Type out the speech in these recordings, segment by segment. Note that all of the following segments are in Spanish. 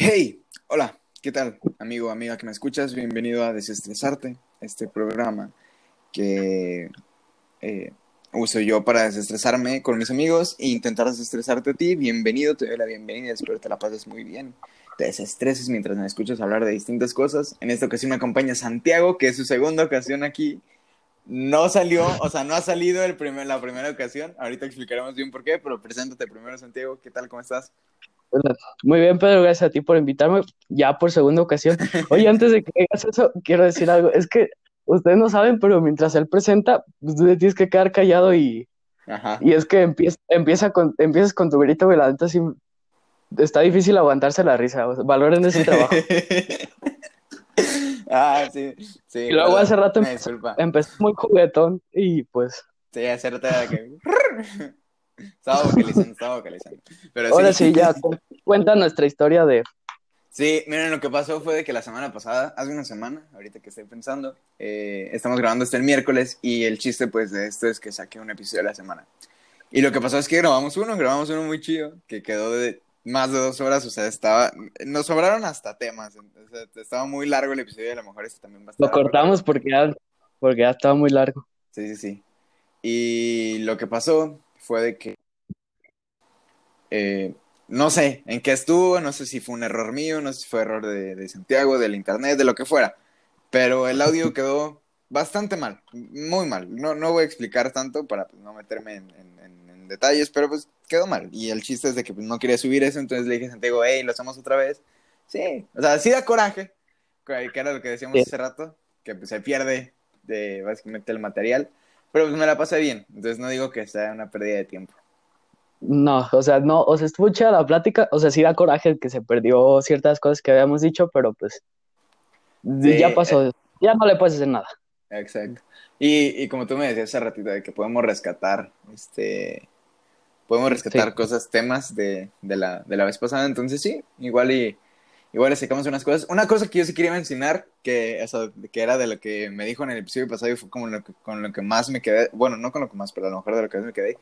hey, hola, ¿qué tal, amigo, amiga que me escuchas? Bienvenido a Desestresarte, este programa que eh, uso yo para desestresarme con mis amigos e intentar desestresarte a ti. Bienvenido, te doy la bienvenida, espero te la pases muy bien. Te desestreses mientras me escuchas hablar de distintas cosas. En esta ocasión me acompaña Santiago, que es su segunda ocasión aquí. No salió, o sea, no ha salido el primer, la primera ocasión. Ahorita explicaremos bien por qué, pero preséntate primero, Santiago. ¿Qué tal? ¿Cómo estás? Muy bien, Pedro, gracias a ti por invitarme ya por segunda ocasión. Oye, antes de que hagas eso, quiero decir algo. Es que ustedes no saben, pero mientras él presenta, pues tú tienes que quedar callado y, Ajá. y es que empieza, empieza con, empiezas con tu grito, güey, la neta sí está difícil aguantarse la risa. o sea, valoren ese trabajo. ah, sí, sí. Y luego hace rato empezó, muy juguetón y pues Sí, hace rato que... estaba vocalizando, estaba vocalizando. Pero ahora sí, ya cu- cuenta nuestra historia de... Sí, miren, lo que pasó fue de que la semana pasada, hace una semana, ahorita que estoy pensando, eh, estamos grabando este el miércoles y el chiste pues de esto es que saqué un episodio a la semana. Y lo que pasó es que grabamos uno, grabamos uno muy chido, que quedó de más de dos horas, o sea, estaba, nos sobraron hasta temas, o sea, estaba muy largo el episodio y a lo mejor este también va a estar. Lo cortamos porque ya, porque ya estaba muy largo. Sí, sí, sí. Y lo que pasó fue de que, eh, no sé en qué estuvo, no sé si fue un error mío, no sé si fue error de, de Santiago, del internet, de lo que fuera, pero el audio quedó bastante mal, muy mal. No, no voy a explicar tanto para pues, no meterme en, en- en- en detalles, pero pues quedó mal. Y el chiste es de que pues, no quería subir eso, entonces le dije a Santiago, hey, lo hacemos otra vez. Sí, o sea, sí da coraje, que que era lo que decíamos Sí. hace rato, que pues, se pierde de básicamente el material, pero pues me la pasé bien, entonces no digo que sea una pérdida de tiempo. No, o sea, no, o sea, estuvo chida la plática, o sea, sí da coraje que se perdió ciertas cosas que habíamos dicho, pero pues Sí, ya pasó, ya no le puedes hacer nada. Exacto. Y, y como tú me decías hace ratito, de que podemos rescatar, este, podemos rescatar Sí. cosas, temas de, de la, de la vez pasada, entonces sí, igual y, igual le sacamos unas cosas. Una cosa que yo sí quería mencionar, que, eso, que era de lo que me dijo en el episodio pasado y fue como lo que, con lo que más me quedé, bueno, no con lo que más, pero a lo mejor de lo que más me quedé.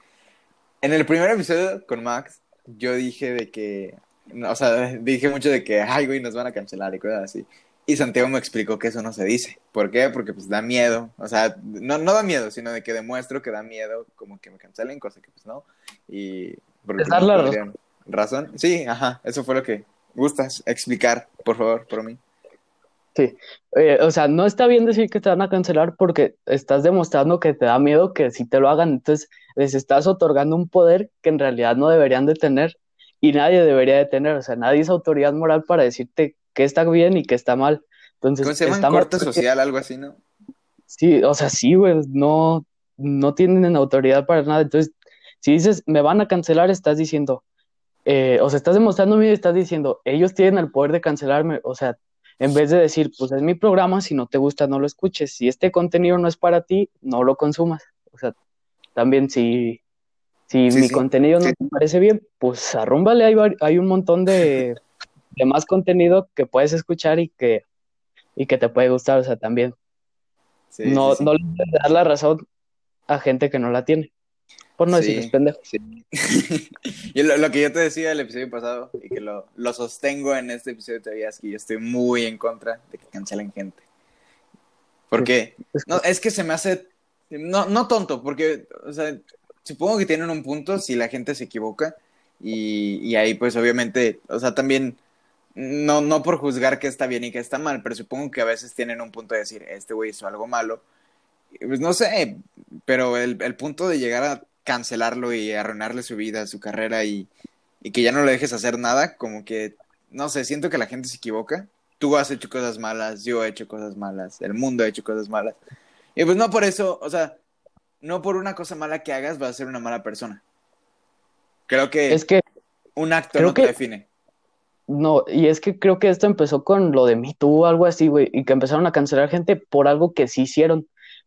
En el primer episodio con Max, yo dije de que, no, o sea, dije mucho de que, ay, güey, nos van a cancelar y cosas así. Y Santiago me explicó que eso no se dice. ¿Por qué? Porque pues da miedo. O sea, no, no da miedo, sino de que demuestro que da miedo como que me cancelen, cosa que pues no. Y porque Es la podrían- razón. Sí, ajá, eso fue lo que gustas explicar, por favor, por mí. Sí, Eh, o sea, no está bien decir que te van a cancelar porque estás demostrando que te da miedo que si te lo hagan, entonces les estás otorgando un poder que en realidad no deberían de tener y nadie debería de tener, o sea, nadie es autoridad moral para decirte que está bien y que está mal. Entonces, ¿Cómo se llama? está mal Corte porque- social, algo así, ¿no? Sí, o sea, sí, güey, no, no tienen autoridad para nada. Entonces, si dices, me van a cancelar, estás diciendo, eh, o sea, estás demostrando miedo y estás diciendo, ellos tienen el poder de cancelarme. O sea, en vez de decir, pues es mi programa, si no te gusta, no lo escuches. Si este contenido no es para ti, no lo consumas. O sea, también si, si Sí, mi sí, contenido no sí. te parece bien, pues arrúmbale, hay, hay un montón de, de más contenido que puedes escuchar y que, y que te puede gustar. O sea, también Sí, no, no le puedes dar la razón a gente que no la tiene. Por no Sí. decirles pendejo. Sí. y lo, lo que yo te decía el episodio pasado y que lo, lo sostengo en este episodio todavía es que yo estoy muy en contra de que cancelen gente. Porque Es que- no, es que se me hace no, no tonto, porque o sea, supongo que tienen un punto si la gente se equivoca y, y ahí pues obviamente, o sea, también no, no por juzgar que está bien y que está mal, pero supongo que a veces tienen un punto de decir, este güey hizo algo malo. Pues no sé, pero el, el punto de llegar a cancelarlo y arruinarle su vida, su carrera y, y que ya no le dejes hacer nada, como que, no sé, siento que la gente se equivoca. Tú has hecho cosas malas, yo he hecho cosas malas, el mundo ha hecho cosas malas. Y pues no por eso, o sea, no por una cosa mala que hagas vas a ser una mala persona. Creo que Es que, un acto no te que- define. no, y es que creo que esto empezó con lo de Me Too o algo así, güey, y que empezaron a cancelar gente por algo que sí hicieron.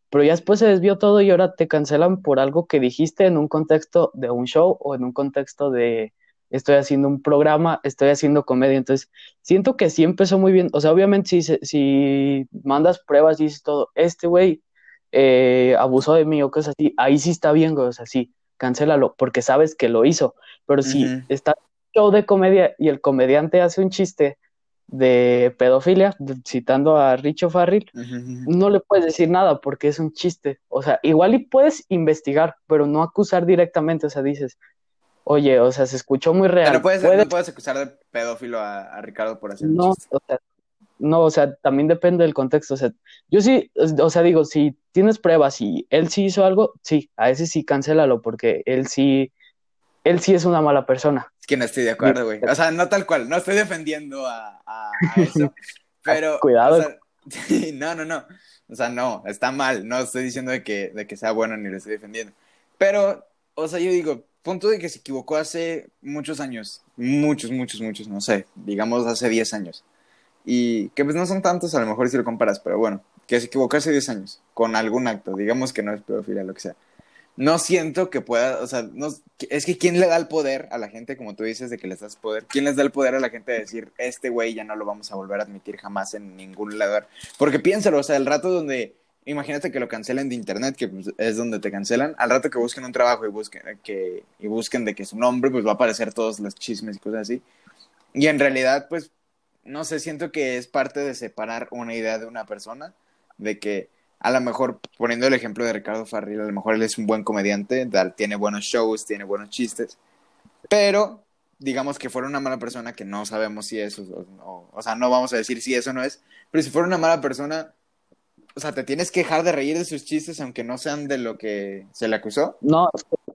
Pero ya después se desvió todo y ahora te cancelan por algo que dijiste en un contexto de un show o en un contexto de estoy haciendo un programa, estoy haciendo comedia. Entonces, siento que sí empezó muy bien. O sea, obviamente, si, si mandas pruebas y dices todo, este güey eh, abusó de mí o cosas así, ahí sí está bien, güey. O sea, sí, cancélalo, porque sabes que lo hizo. Pero si Ujú. estás show de comedia y el comediante hace un chiste de pedofilia, citando a Richo Farrell, no le puedes decir nada porque es un chiste. O sea, igual y puedes investigar, pero no acusar directamente. O sea, dices, oye, o sea, se escuchó muy real. Pero puedes, no puedes acusar de pedófilo a, Ricardo por hacer no, O sea, no, o sea, también depende del contexto. O sea, yo sí, o sea, digo, si tienes pruebas y él sí hizo algo, sí, a ese sí cancélalo porque él sí, él sí es una mala persona. Que no estoy de acuerdo, güey. O sea, no tal cual, no estoy defendiendo a, a, eso, pero... Cuidado. no, no, no. O sea, no, está mal. No estoy diciendo de que, de que sea bueno ni lo estoy defendiendo. Pero, o sea, yo digo, punto de que se equivocó hace muchos años. Muchos, muchos, muchos, no sé. Digamos hace 10 años. Y que pues no son tantos a lo mejor si lo comparas, pero bueno, que se equivocó hace 10 años con algún acto. Digamos que no es pedofilia, lo que sea no siento que pueda, o sea, no, es que ¿quién le da el poder a la gente, como tú dices, de que les das poder? ¿Quién les da el poder a la gente de decir, este güey ya no lo vamos a volver a admitir jamás en ningún lugar? Porque piénsalo, o sea, el rato donde, imagínate que lo cancelen de internet, que pues, es donde te cancelan, al rato que busquen un trabajo y busquen, que, y busquen de que su nombre, pues va a aparecer todos los chismes y cosas así. Y en realidad, pues, no sé, siento que es parte de separar una idea de una persona, de que a lo mejor, poniendo el ejemplo de Ricardo Farril, a lo mejor él es un buen comediante, tiene buenos shows, tiene buenos chistes, pero digamos que fuera una mala persona, que no sabemos si eso, o, o, sea, no vamos a decir si eso no es, pero si fuera una mala persona, o sea, te tienes que dejar de reír de sus chistes, aunque no sean de lo que se le acusó. No,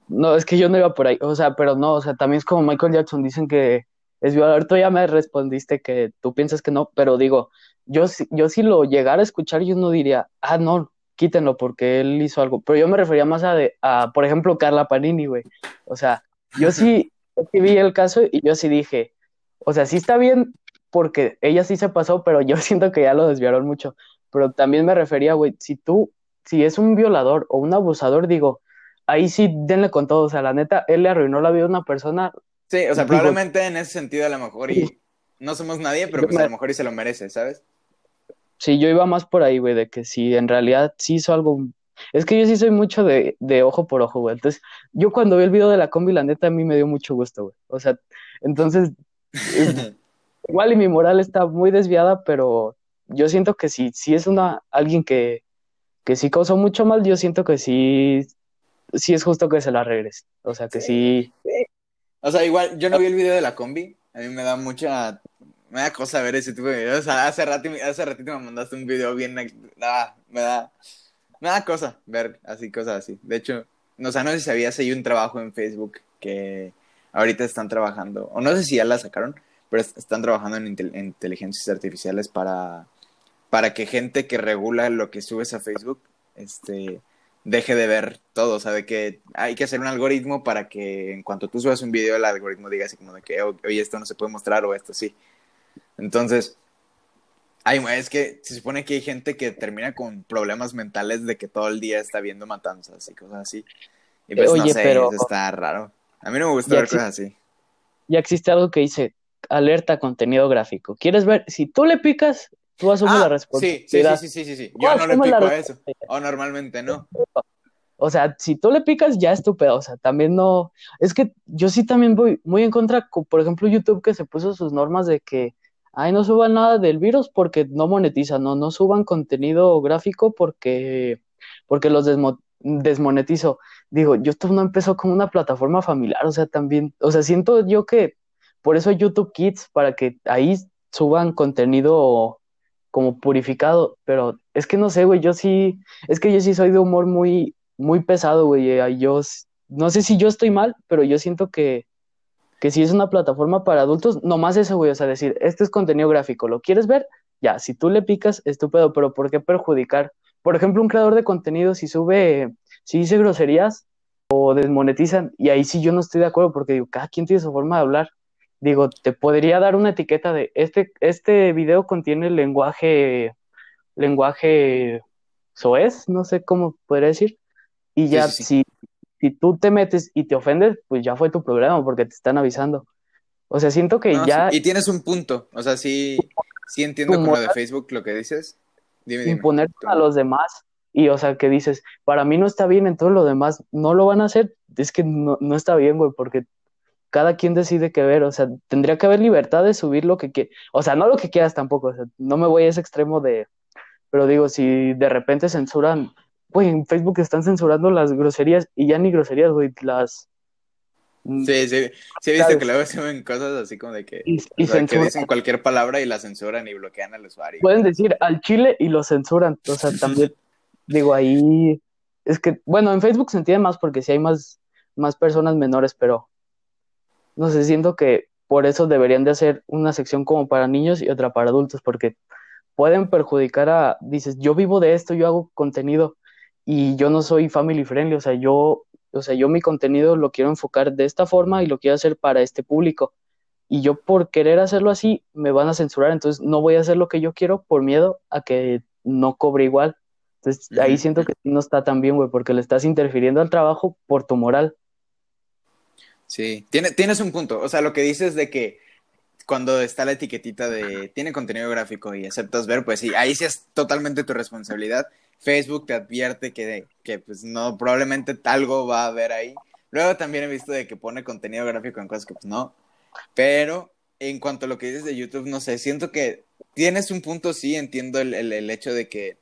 no, es que yo no iba por ahí, o sea, pero no, o sea, también es como Michael Jackson, dicen que es violador, tú ya me respondiste que tú piensas que no, pero digo, yo, yo si lo llegara a escuchar, yo no diría, ah, no, quítenlo porque él hizo algo. Pero yo me refería más a, de, a por ejemplo, Carla Panini, güey. O sea, yo sí, vi el caso y yo sí dije, o sea, sí está bien porque ella sí se pasó, pero yo siento que ya lo desviaron mucho. Pero también me refería, güey, si tú, si es un violador o un abusador, digo, ahí sí denle con todo. O sea, la neta, él le arruinó la vida a una persona. Sí, o sea, probablemente en ese sentido a lo mejor y no somos nadie, pero pues a lo mejor y se lo merece, ¿sabes? Sí, yo iba más por ahí, güey, de que si en realidad sí hizo algo. Es que yo sí soy mucho de, de ojo por ojo, güey. Entonces, yo cuando vi el video de la combi, la neta, a mí me dio mucho gusto, güey. O sea, entonces, igual y mi moral está muy desviada, pero yo siento que si, si es una, alguien que, que sí causó mucho mal, yo siento que sí, sí es justo que se la regrese. O sea, que sí. O sea, igual, yo no vi el video de la combi, a mí me da mucha me da cosa ver ese tipo de videos. Hace, ratito, hace ratito me mandaste un video bien. Ah, me da. Me da cosa ver así, cosas así. De hecho, no, o no sé si sabías, hay un trabajo en Facebook que ahorita están trabajando, o no sé si ya la sacaron, pero están trabajando en, inteligencias artificiales para, para que gente que regula lo que subes a Facebook, este deje de ver todo, o sea, de que hay que hacer un algoritmo para que en cuanto tú subas un video el algoritmo diga así como de que, oye, esto no se puede mostrar o esto sí. Entonces, es que se supone que hay gente que termina con problemas mentales de que todo el día está viendo matanzas y cosas así. Y pues no sé, pero... está raro. A mí no me gusta ver cosas así. Ya existe algo que dice alerta contenido gráfico. ¿Quieres ver? Si tú le picas, tú asumes la responsabilidad. Sí, sí, sí, sí, sí, Yo no le pico a eso. O normalmente no. O sea, si tú le picas, ya es tu pedo. O sea, también no. Es que yo sí también voy muy en contra, por ejemplo, YouTube que se puso sus normas de que ay, no suban nada del virus porque no monetizan, no, no suban contenido gráfico porque, porque los desmonetizo. Digo, YouTube no empezó como una plataforma familiar, o sea, también, o sea, siento yo que por eso YouTube Kids, para que ahí suban contenido como purificado, pero es que no sé, güey, yo sí, es que yo sí soy de humor muy, muy pesado, güey, yo no sé si yo estoy mal, pero yo siento que que si es una plataforma para adultos, nomás eso, güey, o sea, decir, este es contenido gráfico, ¿lo quieres ver? Ya, si tú le picas, estúpido, pero ¿por qué perjudicar? Por ejemplo, un creador de contenido, si sube, si dice groserías o desmonetizan, y ahí sí yo no estoy de acuerdo, porque digo, cada quien tiene su forma de hablar. Digo, te podría dar una etiqueta de, este, este video contiene lenguaje, lenguaje soez, no sé cómo podría decir, y ya si si tú te metes y te ofendes, pues ya fue tu problema porque te están avisando. O sea, siento que ya... Y tienes un punto, o sea, sí, sí entiendo como de Facebook lo que dices. Dime, imponer a los demás y, o sea, que dices, para mí no está bien, entonces lo demás no lo van a hacer, es que no, no está bien, güey, porque cada quien decide qué ver, o sea, tendría que haber libertad de subir lo que quieras, o sea, no lo que quieras tampoco, o sea, no me voy a ese extremo de, pero digo, si de repente censuran, güey, en Facebook están censurando las groserías y ya ni groserías, güey, las... Sí, sí, sí he visto que luego suben cosas así como de que, Y, y sea, que dicen cualquier palabra y la censuran y bloquean al usuario. Pueden decir al chile y lo censuran, o sea, también, digo, ahí, es que, bueno, en Facebook se entiende más porque sí hay más, más personas menores, pero no sé, siento que por eso deberían de hacer una sección como para niños y otra para adultos, porque pueden perjudicar a, dices, yo vivo de esto, yo hago contenido y yo no soy family friendly, o sea, yo, o sea, yo mi contenido lo quiero enfocar de esta forma y lo quiero hacer para este público. Y yo por querer hacerlo así, me van a censurar, entonces no voy a hacer lo que yo quiero por miedo a que no cobre igual. Entonces ahí siento que no está tan bien, güey, porque le estás interfiriendo al trabajo por tu moral. Sí, tiene, tienes un punto. O sea, lo que dices de que cuando está la etiquetita de tiene contenido gráfico y aceptas ver, pues sí, ahí sí es totalmente tu responsabilidad. Facebook te advierte que, que pues no, probablemente algo va a haber ahí. Luego también he visto de que pone contenido gráfico en cosas que pues no. Pero en cuanto a lo que dices de YouTube, no sé, siento que tienes un punto, sí, entiendo el, el, el hecho de que,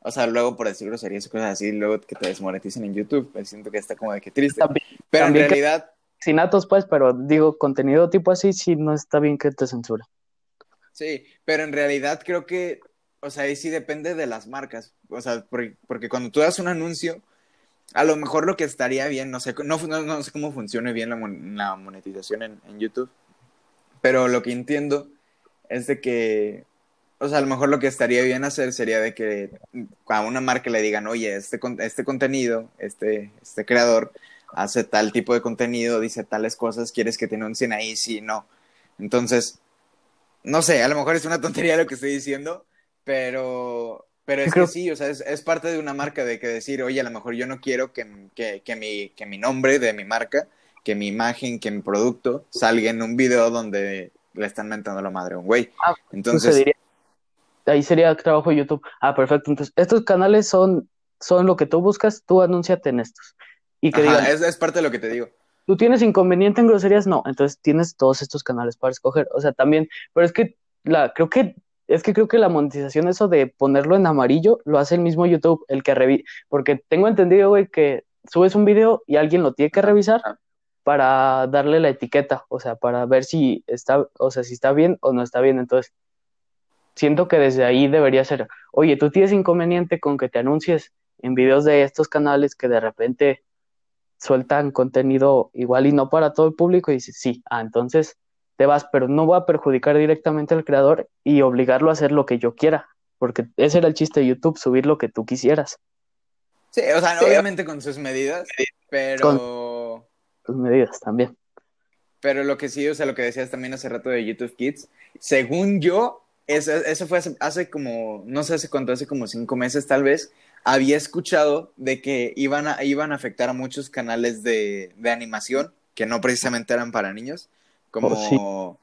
o sea, luego por decir groserías y cosas así, luego que te desmoneticen en YouTube, pues siento que está como de que triste. También, Pero en también que- realidad, Sinatos, pues, pero digo, contenido tipo así, sí no está bien que te censure. Sí, pero en realidad creo que, o sea, ahí sí depende de las marcas. O sea, porque, porque cuando tú das un anuncio, a lo mejor lo que estaría bien, no sé, no, no, no sé cómo funcione bien la, mon- la monetización en, en YouTube, pero lo que entiendo es de que, o sea, a lo mejor lo que estaría bien hacer sería de que a una marca le digan, oye, este, este contenido, este, este creador hace tal tipo de contenido, dice tales cosas, ¿quieres que te anuncien ahí? Sí, no. Entonces, no sé, a lo mejor es una tontería lo que estoy diciendo, pero, pero es Creo- que sí, o sea, es, es parte de una marca de que decir, oye, a lo mejor yo no quiero que, que, que mi, que mi nombre de mi marca, que mi imagen, que mi producto salga en un video donde le están mentando la madre a un güey. Ah, Entonces, Sucedería- Ahí sería trabajo de YouTube. Ah, perfecto. Entonces, estos canales son, son lo que tú buscas, tú anúnciate en estos. Y que ajá, digan, es, es parte de lo que te digo. ¿tú tienes inconveniente en groserías? No, entonces tienes todos estos canales para escoger. O sea, también, pero es que la, creo que, es que creo que la monetización, eso de ponerlo en amarillo, lo hace el mismo YouTube, el que revi, porque tengo entendido, güey, que subes un video y alguien lo tiene que revisar para darle la etiqueta, o sea, para ver si está, o sea, si está bien o no está bien. Entonces, siento que desde ahí debería ser, oye, tú tienes inconveniente con que te anuncies en videos de estos canales que de repente sueltan contenido igual y no para todo el público y dices, sí, ah, entonces te vas, pero no voy a perjudicar directamente al creador y obligarlo a hacer lo que yo quiera, porque ese era el chiste de YouTube, subir lo que tú quisieras, Sí, o sea, Sí. obviamente con sus medidas, pero... tus medidas también. Pero lo que sí, o sea, lo que decías también hace rato de YouTube Kids, según yo, eso, eso fue hace, hace como, no sé hace cuánto, hace como cinco meses tal vez, había escuchado de que iban a, iban a afectar a muchos canales de, de animación que no precisamente eran para niños, como, Oh,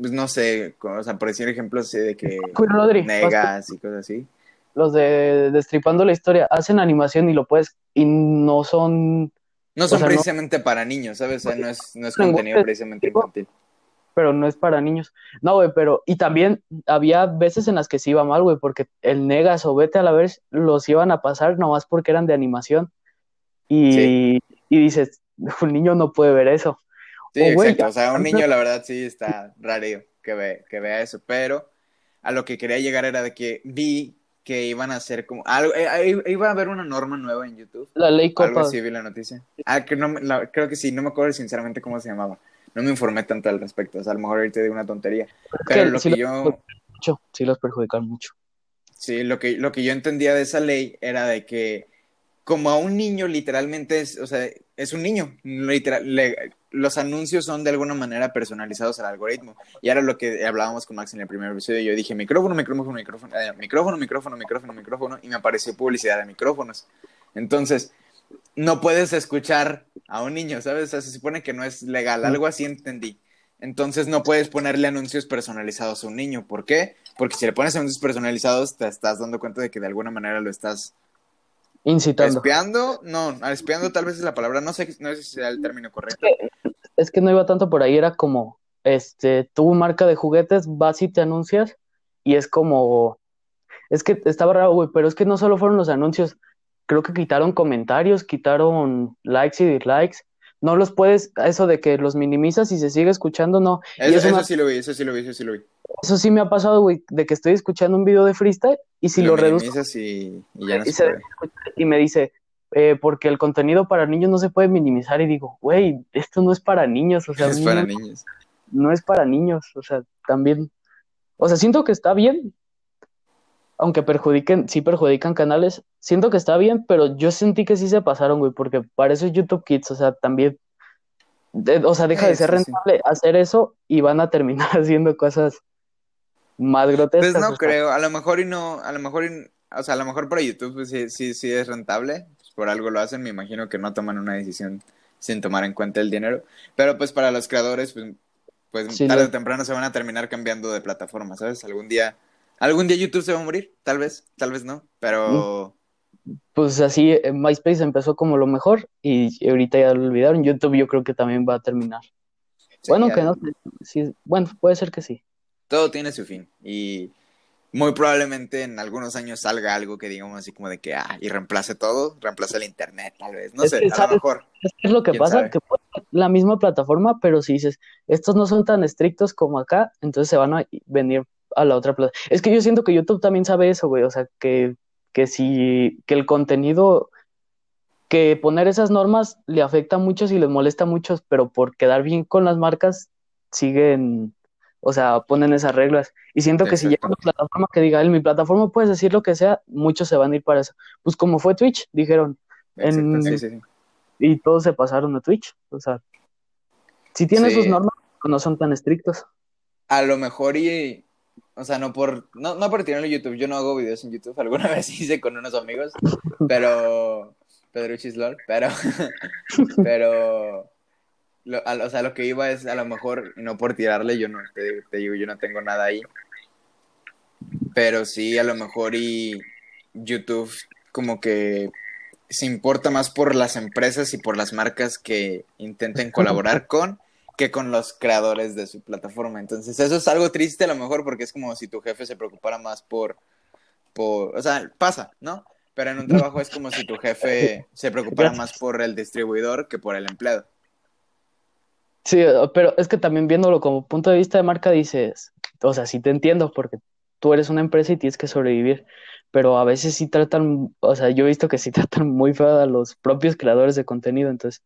pues no sé, o sea, por decir ejemplos así de que Rodri, negas y cosas así. Los de Destripando la Historia hacen animación y lo puedes, y no son No O son no- precisamente para niños, ¿sabes? O sea, no es, no es contenido precisamente infantil. pero no es para niños. No, güey, pero, y también había veces en las que se iba mal, güey, porque el Negas o Vete a la vez los iban a pasar nomás porque eran de animación. Y, Sí. y dices, un niño no puede ver eso. Sí, O, exacto. O sea, un niño, la verdad, sí está raro que, ve, que vea eso. Pero a lo que quería llegar era de que vi que iban a hacer como. Algo, eh, iba a haber una norma nueva en YouTube. La ley Algo Copa. así vi la noticia. Ah, que no, la- creo que sí, no me acuerdo sinceramente cómo se llamaba. No me informé tanto al respecto. O sea, a lo mejor ahorita digo una tontería. Pero que lo sí que los yo. mucho, sí los perjudican mucho. Sí, lo que, lo que yo entendía de esa ley era de que como a un niño literalmente es, o sea, es un niño, literal, le- los anuncios son de alguna manera personalizados al algoritmo. Y ahora lo que hablábamos con Max en el primer episodio, yo dije micrófono, micrófono, micrófono, eh, micrófono, micrófono, micrófono, micrófono, y me apareció publicidad de micrófonos. Entonces, no puedes escuchar a un niño, ¿sabes? O sea, se supone que no es legal, algo así entendí. Entonces no puedes ponerle anuncios personalizados a un niño. ¿Por qué? Porque si le pones anuncios personalizados, te estás dando cuenta de que de alguna manera lo estás Incitando. espiando. No, espiando tal vez es la palabra, no sé, no sé si sea el término correcto. es que no iba tanto por ahí, era como, este, tu marca de juguetes, vas y te anuncias, y es como, es que estaba raro, güey, pero es que no solo fueron los anuncios, creo que quitaron comentarios, quitaron likes y dislikes, no los puedes, eso de que los minimizas y se sigue escuchando, no. Eso, y eso, eso me- sí lo vi, eso sí lo vi, eso sí lo vi. eso sí me ha pasado, güey, de que estoy escuchando un video de freestyle y si lo, reduzco minimizas y, y ya no y, se y me dice, eh, porque el contenido para niños no se puede minimizar y digo, güey, esto no es para niños, o sea, Es para niños. no es para niños, o sea, también, o sea, siento que está bien, aunque perjudiquen, sí perjudican canales, siento que está bien, pero yo sentí que sí se pasaron, güey, porque para eso es YouTube Kids, o sea, también, de- o sea, deja de ser sí. rentable hacer eso y van a terminar haciendo cosas más grotescas. Pues no creo, a lo mejor y no, a lo mejor, y- o sea, a lo mejor para YouTube pues, sí, sí, sí es rentable, pues, por algo lo hacen, me imagino que no toman una decisión sin tomar en cuenta el dinero, pero pues para los creadores, pues, pues Sí, tarde o temprano se van a terminar cambiando de plataforma, ¿sabes? Algún día, algún día YouTube se va a morir, tal vez, tal vez no, pero Pues así, eh, MySpace empezó como lo mejor y ahorita ya lo olvidaron. YouTube yo creo que también va a terminar. sí, bueno, ya- que no sí, bueno, puede ser que sí. todo tiene su fin y muy probablemente en algunos años salga algo que digamos así como de que, ah, y reemplace todo, reemplace el internet, tal vez, no Es sé, que, a lo mejor. Es lo que ¿Quién pasa, sabe? que puede ser la misma plataforma, pero si dices, estos no son tan estrictos como acá, entonces se van a venir a la otra plataforma. Es que yo siento que YouTube también sabe eso, güey, o sea, que, que si, que el contenido, que poner esas normas le afecta a muchos y les molesta a muchos, pero por quedar bien con las marcas, siguen, o sea, ponen esas reglas. Y siento que si llega una plataforma que diga, en mi plataforma puedes decir lo que sea, muchos se van a ir para eso. Pues como fue Twitch, dijeron, Exacto, en- sí, sí, sí. y todos se pasaron a Twitch. O sea, si tiene Sí. sus normas, no son tan estrictos. A lo mejor y, o sea, no por, no, no por tirarlo en YouTube, yo no hago videos en YouTube, alguna vez hice con unos amigos, pero, Pedruchis LOL, pero, pero, lo- a- o sea, lo que iba es a lo mejor, no por tirarle, yo no, te, te digo, yo no tengo nada ahí, pero sí, a lo mejor y YouTube como que se importa más por las empresas y por las marcas que intenten colaborar con que con los creadores de su plataforma. Entonces, eso es algo triste a lo mejor porque es como si tu jefe se preocupara más por, por, o sea, pasa, ¿no? Pero en un trabajo es como si tu jefe se preocupara más por el distribuidor que por el empleado. Sí, pero es que también viéndolo como punto de vista de marca dices, o sea, sí te entiendo porque tú eres una empresa y tienes que sobrevivir, pero a veces sí tratan, o sea, yo he visto que sí tratan muy feo a los propios creadores de contenido, entonces,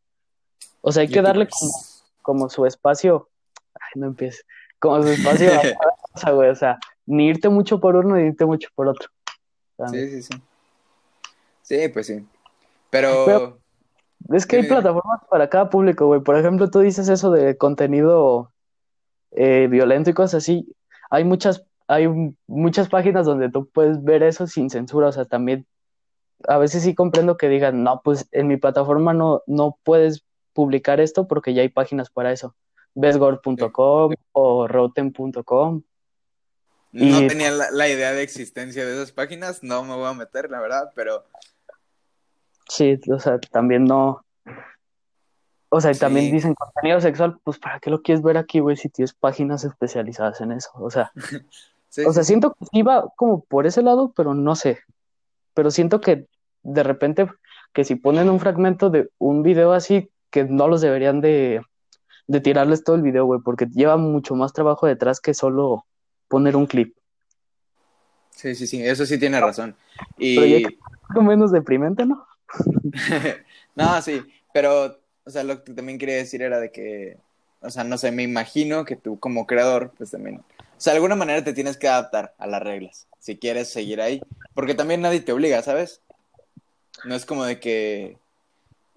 o sea, hay que darle como. Como su espacio, ay, no empieces, como su espacio a güey, o sea, ni irte mucho por uno ni irte mucho por otro. Sí, sí, sí. Sí, pues sí. Pero, Pero- Es que hay plataformas para cada público, güey. Por ejemplo, tú dices eso de contenido eh, violento y cosas así. Hay muchas, hay muchas páginas donde tú puedes ver eso sin censura. O sea, también a veces sí comprendo que digan, no, pues en mi plataforma no, no puedes publicar esto porque ya hay páginas para eso. Besgord.com o roten.com. no y- tenía la, la idea de existencia de esas páginas, no me voy a meter, la verdad, pero Sí, o sea, también no. O sea, también dicen contenido sexual, pues ¿para qué lo quieres ver aquí, güey, si tienes páginas especializadas en eso? O sea, sí, o sea, siento que va como por ese lado, pero no sé. Pero siento que de repente que si ponen un fragmento de un video así, que no los deberían de, de tirarles todo el video, güey, porque lleva mucho más trabajo detrás que solo poner un clip. Sí, sí, sí, eso sí tiene razón. Pero Y Algo menos deprimente, ¿no? no, sí, pero, o sea, lo que también quería decir era de que, o sea, no sé, me imagino que tú como creador, pues también, o sea, de alguna manera te tienes que adaptar a las reglas, si quieres seguir ahí, porque también nadie te obliga, ¿sabes? No es como de que,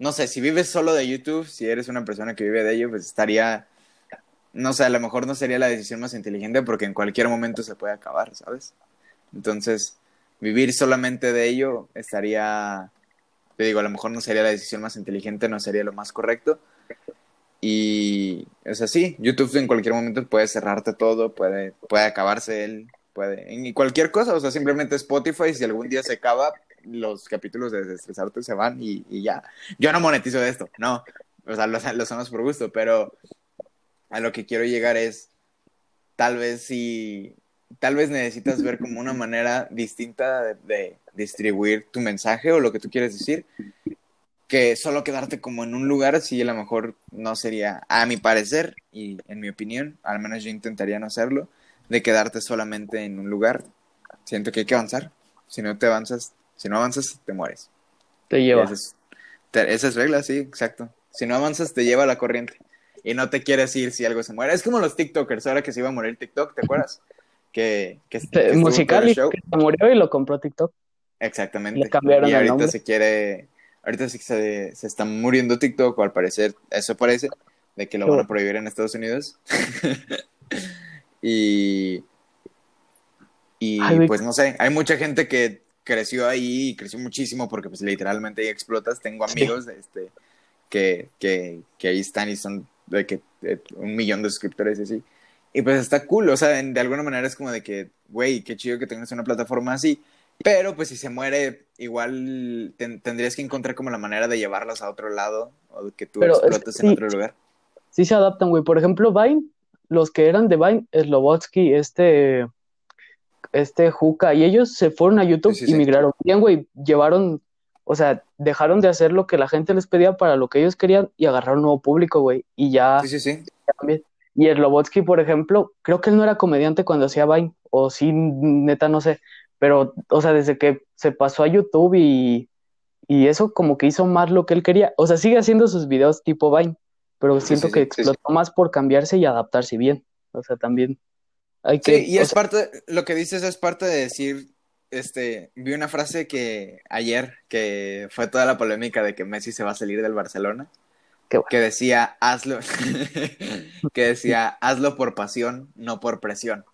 no sé, si vives solo de YouTube, si eres una persona que vive de ello, pues estaría, no sé, a lo mejor no sería la decisión más inteligente porque en cualquier momento se puede acabar, ¿sabes? Entonces, vivir solamente de ello estaría, te digo, a lo mejor no sería la decisión más inteligente, no sería lo más correcto. Y es así, YouTube en cualquier momento puede cerrarte todo, puede, puede acabarse él, puede, en cualquier cosa, o sea, simplemente Spotify, si algún día se acaba, los capítulos de Desestresarte se van y, y ya. Yo no monetizo de esto, no, o sea, lo, lo hacemos por gusto, pero a lo que quiero llegar es, tal vez si, tal vez necesitas ver como una manera distinta de, de distribuir tu mensaje o lo que tú quieres decir, que solo quedarte como en un lugar, sí, a lo mejor no sería, a mi parecer y en mi opinión, al menos yo intentaría no hacerlo, de quedarte solamente en un lugar. Siento que hay que avanzar. Si no te avanzas, si no avanzas, te mueres. Te lleva. Esa es, es regla, sí, exacto. Si no avanzas, te lleva la corriente. Y no te quieres ir si algo se muere. Es como los TikTokers, ahora que se iba a morir TikTok, ¿te acuerdas? Que, que, que todo musical el y show. que se murió y lo compró TikTok. Exactamente. Le cambiaron y el ahorita nombre. se quiere, ahorita sí que se, se está muriendo TikTok, o al parecer, eso parece, de que lo van a prohibir en Estados Unidos. y, y Ay, pues no sé, hay mucha gente que creció ahí y creció muchísimo porque pues literalmente ahí explotas. Tengo Sí. amigos este, que, que, que ahí están y son de que de un millón de suscriptores y así. Y pues está cool, o sea, en- de alguna manera es como de que, güey, qué chido que tengas una plataforma así. Pero pues si se muere, igual ten- tendrías que encontrar como la manera de llevarlos a otro lado o que tú Pero es explotes en sí. otro lugar. Sí se adaptan, güey. Por ejemplo, Vine, los que eran de Vine, Slobotsky, este, este Juca, y ellos se fueron a YouTube Sí, sí, y sí. migraron bien, güey. Llevaron, o sea, dejaron de hacer lo que la gente les pedía para lo que ellos querían y agarraron nuevo público, güey. Y ya Sí, sí, sí. Y Slobotsky, por ejemplo, creo que él no era comediante cuando hacía Vine, o sí, neta, no sé. Pero, o sea, desde que se pasó a YouTube y, y eso como que hizo más lo que él quería. O sea, sigue haciendo sus videos tipo Vine, pero siento que explotó más por cambiarse y adaptarse bien. O sea, también hay que... Sí, y es parte, lo que dices es parte de decir, este, vi una frase que ayer, que fue toda la polémica de que Messi se va a salir del Barcelona, bueno. que decía, hazlo, que decía, hazlo por pasión, no por presión.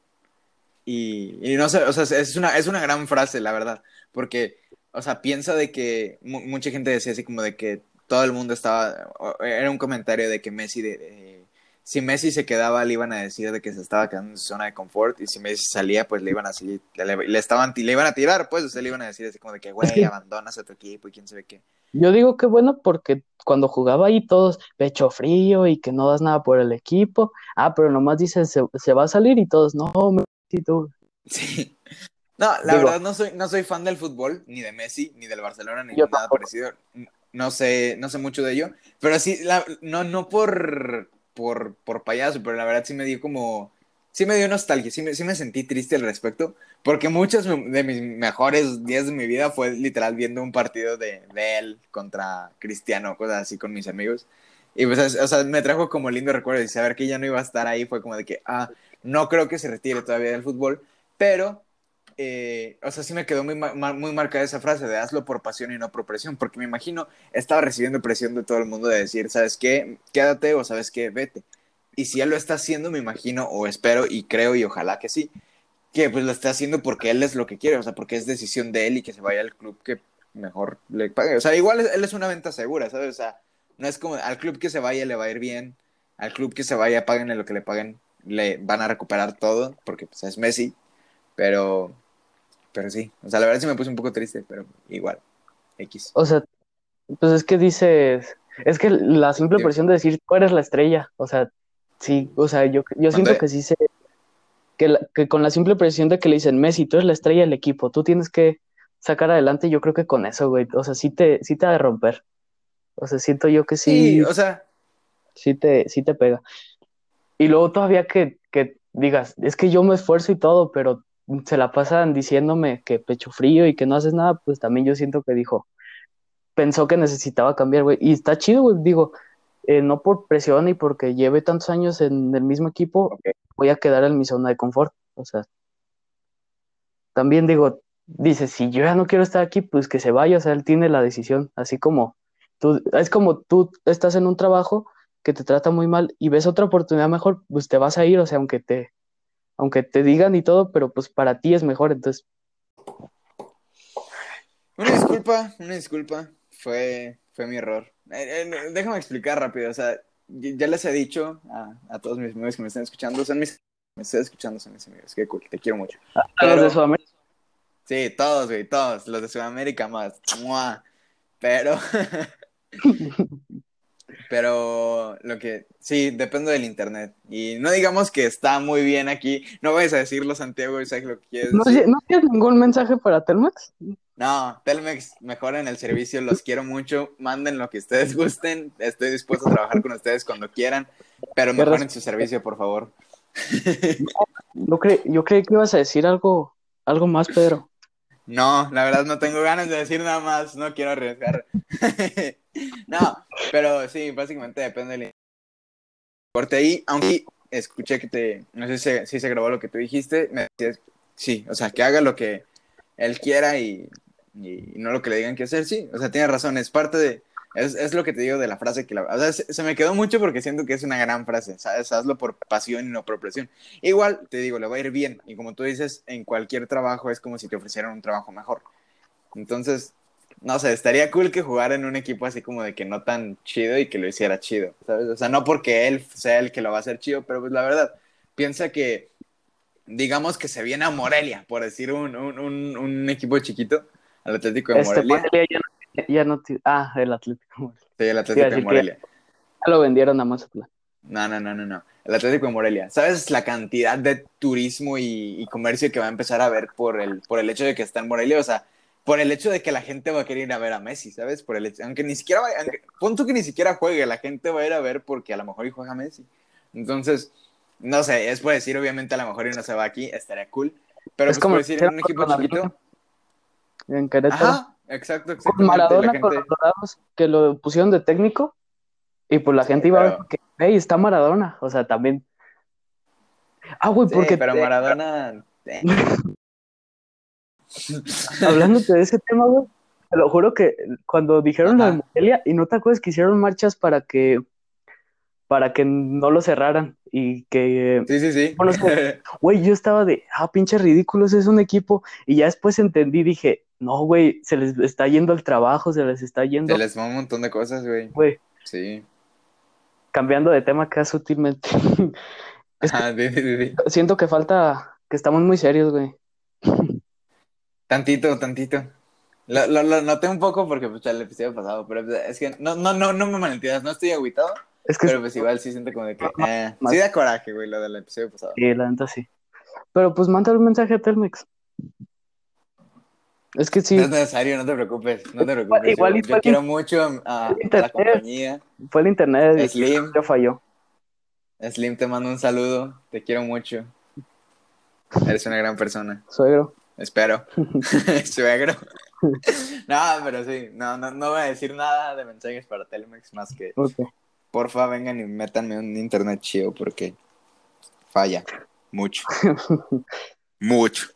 Y, y no sé, o sea, es una, es una gran frase, la verdad, porque, o sea, piensa de que mu- mucha gente decía así como de que todo el mundo estaba, era un comentario de que Messi, de, de- si Messi se quedaba, le iban a decir de que se estaba quedando en su zona de confort, y si Messi salía, pues le iban a seguir, le, le estaban, le iban a tirar, pues, o sea, le iban a decir así como de que, güey, que- abandonas a tu equipo y quién sabe qué. yo digo que bueno porque cuando jugaba ahí todos pecho frío y que no das nada por el equipo. Ah, pero nomás dices se, se va a salir y todos, no, Messi, tú. Sí. No, la Digo- verdad no soy, no soy fan del fútbol, ni de Messi, ni del Barcelona, ni nada tampoco. parecido. No sé, no sé mucho de ello. Pero sí, la- no, no por, por, por payaso, pero la verdad sí me dio como. Sí me dio nostalgia, sí me, sí me sentí triste al respecto. Porque muchos de mis mejores días de mi vida fue literal viendo un partido de, de él contra Cristiano, cosas así con mis amigos. Y pues, es- o sea, me trajo como lindo recuerdo y saber que ya no iba a estar ahí fue como de que, ah, no creo que se retire todavía del fútbol, pero, eh, o sea, sí me quedó muy, muy marcada esa frase de hazlo por pasión y no por presión, porque me imagino estaba recibiendo presión de todo el mundo de decir, ¿sabes qué? Quédate o ¿sabes qué? Vete. Y si él lo está haciendo, me imagino, o espero y creo y ojalá que sí, que pues lo está haciendo porque él es lo que quiere, o sea, porque es decisión de él y que se vaya al club que mejor le pague. O sea, igual él es una venta segura, ¿sabes? O sea, no es como al club que se vaya le va a ir bien, al club que se vaya, páguenle lo que le paguen, le van a recuperar todo, porque pues es Messi, pero, pero sí, o sea, la verdad sí me puse un poco triste, pero igual, X. O sea, pues es que dices, es que la simple presión de decir tú eres la estrella, o sea, sí, o sea, yo, yo siento que sí se, que, la- que con la simple presión de que le dicen, Messi, tú eres la estrella del equipo, tú tienes que sacar adelante, yo creo que con eso, güey, o sea, sí te, sí te ha de romper, o sea, siento yo que sí, Sí, o sea, sí te, sí te pega. Y luego todavía que, que digas, es que yo me esfuerzo y todo, pero se la pasan diciéndome que pecho frío y que no haces nada, pues también yo siento que dijo, pensó que necesitaba cambiar, güey. Y está chido, güey, digo, eh, no por presión y porque lleve tantos años en el mismo equipo, voy a quedar en mi zona de confort. O sea, también digo, dice, si yo ya no quiero estar aquí, pues que se vaya, o sea, él tiene la decisión, así como tú, es como tú estás en un trabajo que te trata muy mal y ves otra oportunidad mejor, pues te vas a ir, o sea, aunque te, aunque te digan y todo, pero pues para ti es mejor, entonces, Una disculpa, una disculpa. Fue, fue mi error. Eh, eh, déjame explicar rápido. O sea, ya les he dicho a, a todos mis amigos que me están escuchando. Son mis. Me estoy escuchando, son mis amigos. Qué cool, te quiero mucho. a los de Sudamérica, Sí, todos, güey, todos. Los de Sudamérica más. ¡Mua! Pero. Pero lo que, sí, depende del internet. Y no digamos que está muy bien aquí. No vayas a decirlo, Santiago, y sabes lo que quieres ¿No, decir. ¿No tienes ningún mensaje para Telmex? No, Telmex, mejoren el servicio, los quiero mucho. Manden lo que ustedes gusten. Estoy dispuesto a trabajar con ustedes cuando quieran. Pero mejoren su servicio, por favor. Cre- yo creí que ibas a decir algo, algo más, Pedro. No, la verdad no tengo ganas de decir nada más, no quiero arriesgar. no, pero sí, básicamente depende del corte ahí, aunque escuché que te, no sé si, se- grabó lo que tú dijiste, me decías, sí, o sea, que haga lo que él quiera y, y no lo que le digan que hacer, sí, o sea, tiene razón, es parte de, es, es lo que te digo de la frase que la, o sea, se, se me quedó mucho porque siento que es una gran frase, ¿sabes? Hazlo por pasión y no por presión. Igual, te digo, le va a ir bien. Y como tú dices, en cualquier trabajo es como si te ofrecieran un trabajo mejor. Entonces, no sé, estaría cool que jugara en un equipo así como de que no tan chido y que lo hiciera chido, ¿sabes? O sea, no porque él sea el que lo va a hacer chido, pero pues la verdad, piensa que, digamos que se viene a Morelia, por decir un, un, un, un equipo chiquito, al Atlético de Este, Morelia. Morelia ya no, ya no Ah, el Atlético. Sí, el Atlético de Morelia. Ya lo vendieron a Mazatlán. No, no, no, no, no. El Atlético de Morelia. ¿Sabes la cantidad de turismo y, y comercio que va a empezar a haber por el, por el hecho de que está en Morelia? O sea, por el hecho de que la gente va a querer ir a ver a Messi, ¿sabes? Por el hecho, aunque ni siquiera vaya, aunque, punto que ni siquiera juegue, la gente va a ir a ver porque a lo mejor y juega Messi. Entonces, no sé, es por decir, obviamente a lo mejor y no se va aquí, estaría cool. Pero Es pues como por decir, en un equipo chiquito. En Querétaro. Ajá, exacto, Con. Maradona la con gente... los dorados que lo pusieron de técnico y pues la Sí, gente iba a ver porque, hey, está Maradona, o sea, también. Ah, güey, Sí, porque pero Maradona... hablándote de ese tema, güey, te lo juro que cuando dijeron lo de Ajá. Morelia, y no te acuerdas que hicieron marchas para que para que no lo cerraran y que, Sí, sí, sí. Bueno, güey, yo estaba de, ah, pinche ridículos, es un equipo, y ya después entendí, dije, no, güey, se les está yendo el trabajo, se les está yendo, Se les va un montón de cosas, güey. güey, Sí. cambiando de tema acá sutilmente. Es que- sí. Siento que falta, que estamos muy serios, güey. Tantito, tantito. Lo, lo, lo noté un poco porque pues, el episodio pasado, pero pues, es que no, no, no, no me malentiendas, no estoy agüitado, Es que pero pues igual sí siento como de que... eh, sí da coraje, güey, lo del episodio pasado. sí, la neta sí. Pero pues mándale un mensaje a Telmex. Es que sí, No es necesario, no te preocupes, no te preocupes. Igual yo, fue- quiero mucho a, a la compañía. fue el internet Slim. ya falló. Slim, te mando un saludo, te quiero mucho. Eres una gran persona. Suegro. Espero. Suegro. no, pero sí, no, no, no voy a decir nada de mensajes para Telmex más que Ok. porfa vengan y métanme un internet chido porque falla mucho. mucho.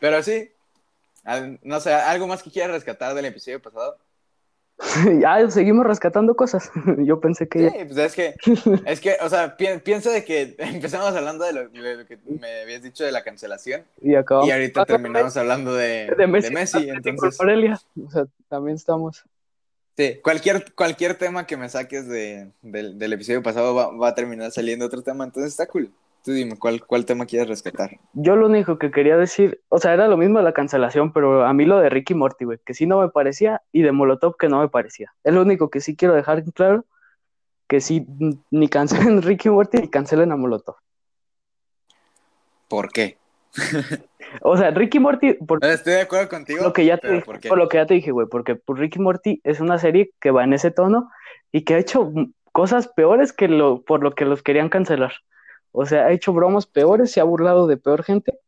pero sí, no sé, algo más que quieras rescatar del episodio pasado. ya seguimos rescatando cosas. Yo pensé que Sí, pues es que, es que, o sea, pi- piensa de que empezamos hablando de lo, de lo que me habías dicho de la cancelación y acabamos y ahorita terminamos hablando de, de Messi, de Messi Atlético de entonces... Morelia. O sea, también estamos. Sí, cualquier, cualquier tema que me saques de, del, del episodio pasado va, va a terminar saliendo otro tema, entonces está cool. Tú dime, ¿cuál, cuál tema quieres rescatar? Yo lo único que quería decir, o sea, era lo mismo la cancelación, pero a mí lo de Ricky Morty, güey, que sí no me parecía, y de Molotov que no me parecía. Es lo único que sí quiero dejar claro, que sí, ni cancelen Ricky Morty ni cancelen a Molotov. ¿Por qué? O sea, Ricky Morty, por Estoy de acuerdo contigo, lo que ya te dije, ¿por por lo que ya te dije, güey, porque pues, Ricky Morty es una serie que va en ese tono y que ha hecho cosas peores que lo por lo que los querían cancelar. O sea, ha hecho bromas peores, se ha burlado de peor gente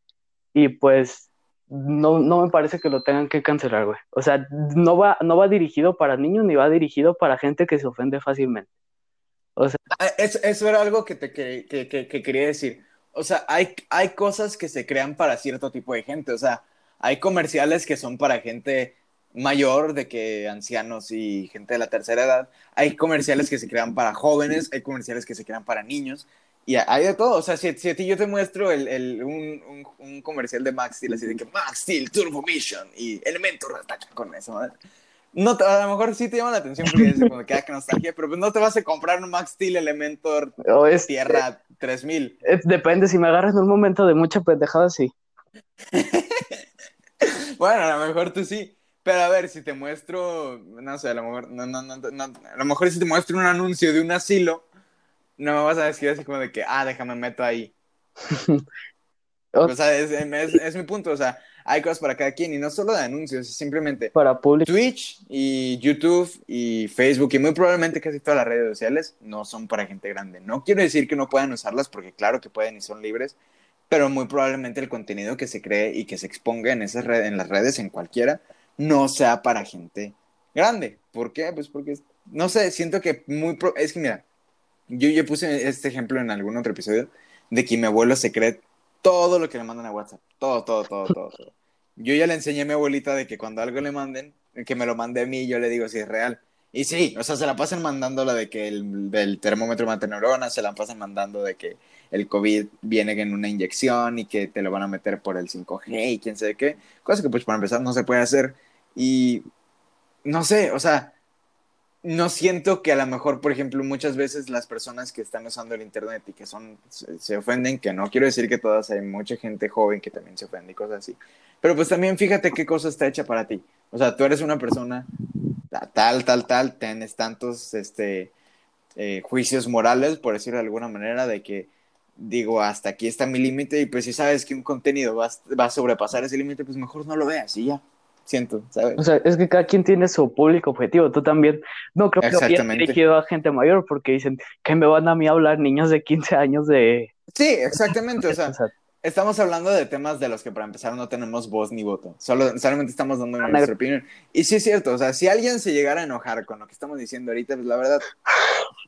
y pues no, no me parece que lo tengan que cancelar, güey. O sea, no va, no va dirigido para niños ni va dirigido para gente que se ofende fácilmente. Ah, Eso, eso era algo que, te, que, que- que quería decir. O sea, hay, hay cosas que se crean para cierto tipo de gente. O sea, hay comerciales que son para gente mayor, de que ancianos y gente de la tercera edad. Hay comerciales que se crean para jóvenes, hay comerciales que se crean para niños. Y hay de todo. O sea, si, si a ti yo te muestro el, el- un, un, un comercial de Max Steel, así de que Max Steel Turbo Mission y Elementor ataca con eso, ¿no? No te- a lo mejor sí te llama la atención porque dices como que ah, qué nostalgia, pero pues no te vas a comprar un Max Steel Elementor O es, Tierra 3000. es- depende, si me agarras en un momento de mucha pendejada, sí. Bueno, a lo mejor tú sí, Pero a ver, si te muestro, no sé, a lo mejor, no, no, no, no, a lo mejor si te muestro un anuncio de un asilo, no me vas a decir así como de que, ah, déjame meto ahí. o sea, es, es, es, mi punto, o sea, hay cosas para cada quien y no solo de anuncios, simplemente para público. Twitch y YouTube y Facebook y muy probablemente casi todas las redes sociales no son para gente grande. No quiero decir que no puedan usarlas porque claro que pueden y son libres, pero muy probablemente el contenido que se cree y que se exponga en esas redes, en las redes, en cualquiera, no sea para gente grande. ¿Por qué? Pues porque, no sé, siento que muy... Pro... Es que mira, yo, yo puse este ejemplo en algún otro episodio de que mi abuelo se cree todo lo que le mandan a WhatsApp. Todo, todo, todo, todo, todo. Yo ya le enseñé a mi abuelita de que cuando algo le manden, que me lo mande a mí, yo le digo si es real. Y sí, o sea, se la pasan mandando la de que el del termómetro mata neuronas, se la pasan mandando de que el COVID viene en una inyección y que te lo van a meter por el 5G y quién sabe qué. Cosa que pues para empezar no se puede hacer. Y no sé, o sea, no siento que a lo mejor, por ejemplo, muchas veces las personas que están usando el Internet y que son, se, ofenden, que no quiero decir que todas, hay mucha gente joven que también se ofende y cosas así. Pero pues también fíjate qué cosa está hecha para ti. O sea, tú eres una persona tal, tal, tal, tienes tantos este, eh, juicios morales, por decirlo de alguna manera, de que digo, hasta aquí está mi límite y pues si sabes que un contenido va, va a sobrepasar ese límite, pues mejor no lo veas y ya siento, ¿sabes? O sea, es que cada quien tiene su público objetivo, tú también. No creo que vaya dirigido a gente mayor porque dicen que me van a mí a hablar niños de 15 años de... Sí, exactamente, o sea, estamos hablando de temas de los que para empezar no tenemos voz ni voto, solo solamente estamos dando ah, nuestra opinión. Y sí es cierto, o sea, si alguien se llegara a enojar con lo que estamos diciendo ahorita, pues la verdad,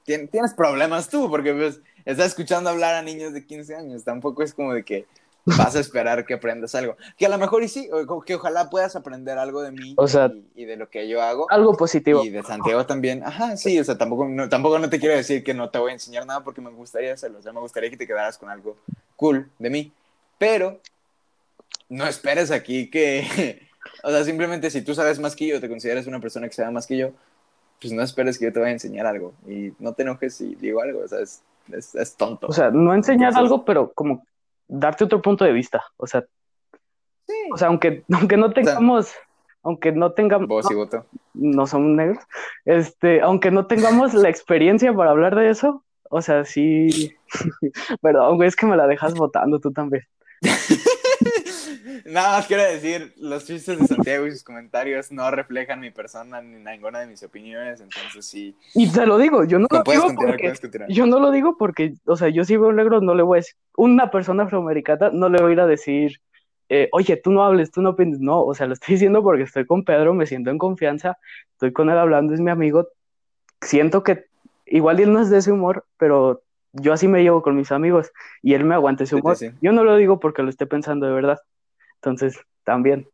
tienes problemas tú, porque pues estás escuchando hablar a niños de 15 años, tampoco es como de que vas a esperar que aprendas algo. Que a lo mejor y sí, que ojalá puedas aprender algo de mí y, de lo que yo hago. Algo positivo. Y de Santiago también. Ajá, sí, o sea, tampoco no, tampoco no te quiero decir que no te voy a enseñar nada porque me gustaría hacerlo. O sea, me gustaría que te quedaras con algo cool de mí. Pero no esperes aquí que... O sea, simplemente si tú sabes más que yo, te consideras una persona que sabe más que yo, pues no esperes que yo te vaya a enseñar algo. Y no te enojes si digo algo, o sea, es, es, tonto. O sea, no enseñar algo, pero como darte otro punto de vista. O sea, o sea aunque, aunque no tengamos, aunque no tengamos. Vos y voto. No, somos negros. Este, aunque no tengamos la experiencia para hablar de eso, o sea, sí. Perdón, güey, es que me la dejas votando tú también. Nada más quiero decir, los chistes de Santiago y sus comentarios no reflejan mi persona ni ninguna de mis opiniones, entonces sí. Y te lo digo, yo no lo digo porque, yo no lo digo porque, o sea, yo si veo un negro no le voy a decir, una persona afroamericana no le voy a ir a decir, eh, oye, tú no hables, tú no opinas, no, o sea, lo estoy diciendo porque estoy con Pedro, me siento en confianza, estoy con él hablando, es mi amigo, siento que igual él no es de ese humor, pero yo así me llevo con mis amigos y él me aguanta ese humor. Yo no lo digo porque lo esté pensando de verdad. Entonces, también.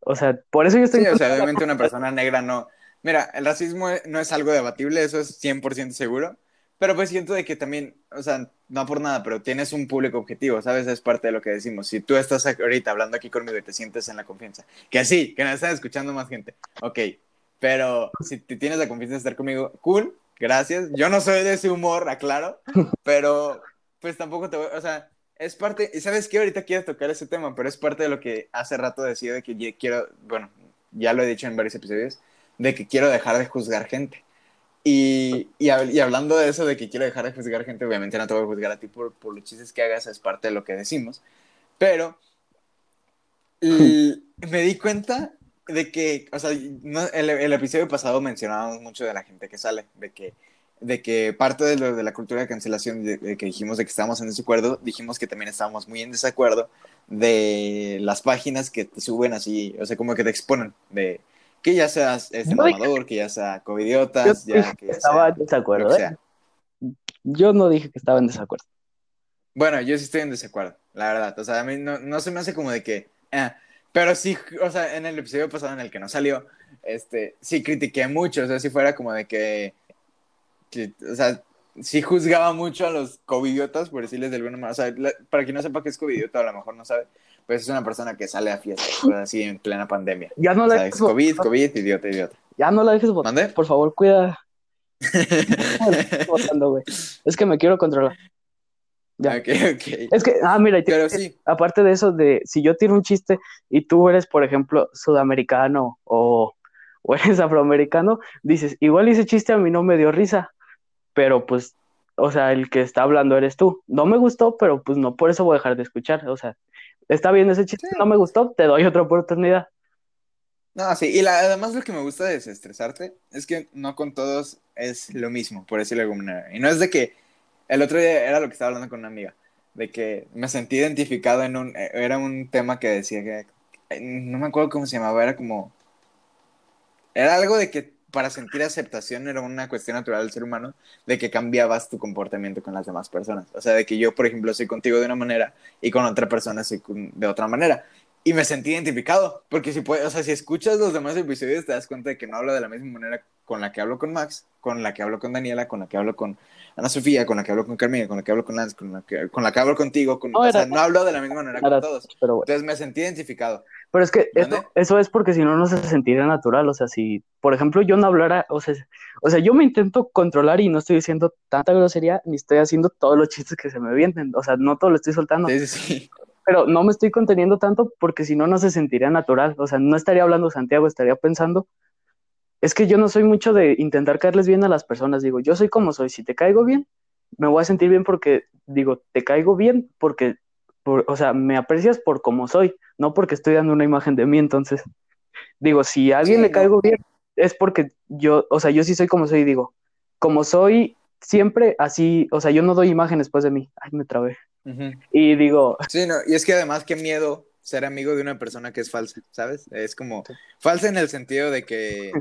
O sea, por eso yo estoy... Sí, o sea, obviamente una persona negra no... Mira, el racismo no es algo debatible, eso es 100% seguro. Pero pues siento de que también, o sea, no por nada, pero tienes un público objetivo, ¿sabes? Es parte de lo que decimos. Si tú estás ahorita hablando aquí conmigo y te sientes en la confianza, que así, que nos están escuchando más gente, ok, pero si te tienes la confianza de estar conmigo, cool, gracias. Yo no soy de ese humor, aclaro, pero pues tampoco te voy, o sea, es parte, y sabes que ahorita quiero tocar ese tema, pero es parte de lo que hace rato decía de que quiero, bueno, ya lo he dicho en varios episodios, de que quiero dejar de juzgar gente. Y, y, hablando de eso, de que quiero dejar de juzgar gente, obviamente no te voy a juzgar a ti por, por los chistes que hagas, es parte de lo que decimos, pero me di cuenta de que, o sea, el, el, episodio pasado mencionábamos mucho de la gente que sale, de que de que parte de, lo, de la cultura de cancelación, de, que dijimos de que estábamos en desacuerdo, dijimos que también estábamos muy en desacuerdo de las páginas que te suben así, o sea, como que te exponen, de que ya seas este mamador, que ya sea covidiotas, ya que estaba en desacuerdo, ¿eh? Yo no dije que estaba en desacuerdo. Bueno, yo sí estoy en desacuerdo, la verdad. O sea, a mí no, no se me hace como de que. Eh, pero sí, o sea, en el episodio pasado en el que no salió, este, sí critiqué mucho. O sea, si fuera como de que que, o sea, sí juzgaba mucho a los covidiotas, por decirles de alguna manera. O sea, para quien no sepa qué es covidiota, a lo mejor no sabe, pues es una persona que sale a fiestas, pues, así en plena pandemia. Ya no la o sea, es COVID, COVID, idiota, idiota. Ya no la dejes votar. Por favor, cuida. es que me quiero controlar. Ya. Es que, ah, mira, Pero sí, aparte de eso, de si yo tiro un chiste y tú eres, por ejemplo, sudamericano o, o eres afroamericano, dices, igual ese chiste a mí no me dio risa, pero pues, o sea, el que está hablando eres tú. No me gustó, pero pues no por eso voy a dejar de escuchar. O sea, está bien ese chiste, Sí. no me gustó, te doy otra oportunidad. no, sí. Y la- además lo que me gusta de desestresarte es que no con todos es lo mismo, por decirlo de alguna manera. Y no es de que el otro día era lo que estaba hablando con una amiga, de que me sentí identificado en un, eh, era un tema que decía que, no me acuerdo cómo se llamaba, era como, era algo de que para sentir aceptación era una cuestión natural del ser humano, de que cambiabas tu comportamiento con las demás personas. O sea, de que yo, por ejemplo, soy contigo de una manera y con otra persona soy de otra manera. Y me sentí identificado, porque si puedes, o sea, si escuchas los demás episodios te das cuenta de que no hablo de la misma manera con la que hablo con Max, con la que hablo con Daniela, con la que hablo con Ana Sofía, con la que hablo con Carmina, con la que hablo con Lance, con la que, con la que hablo contigo, con, No, o sea, no hablo de la misma manera con todos. Pero, bueno. Entonces me sentí identificado. Pero es que eso, eso es porque si no, no se sentiría natural. O sea, si, por ejemplo, yo no hablara, o sea, o sea, yo me intento controlar y no estoy diciendo tanta grosería, ni estoy haciendo todos los chistes que se me vienen. O sea, no todo lo estoy soltando. Sí, sí. Pero no me estoy conteniendo tanto porque si no, no se sentiría natural. O sea, no estaría hablando Santiago, estaría pensando. Es que yo no soy mucho de intentar caerles bien a las personas. Digo, yo soy como soy. Si te caigo bien, me voy a sentir bien porque, digo, te caigo bien porque, por- o sea, me aprecias por como soy, no porque estoy dando una imagen de mí. Entonces, digo, si a alguien Sí, le caigo bien, es porque yo, o sea, yo sí soy como soy. Digo, como soy siempre así, o sea, yo no doy imagen después de mí. Ay, me trabé. Y digo, Sí, no, y es que además qué miedo ser amigo de una persona que es falsa, ¿sabes? Es como falsa en el sentido de que,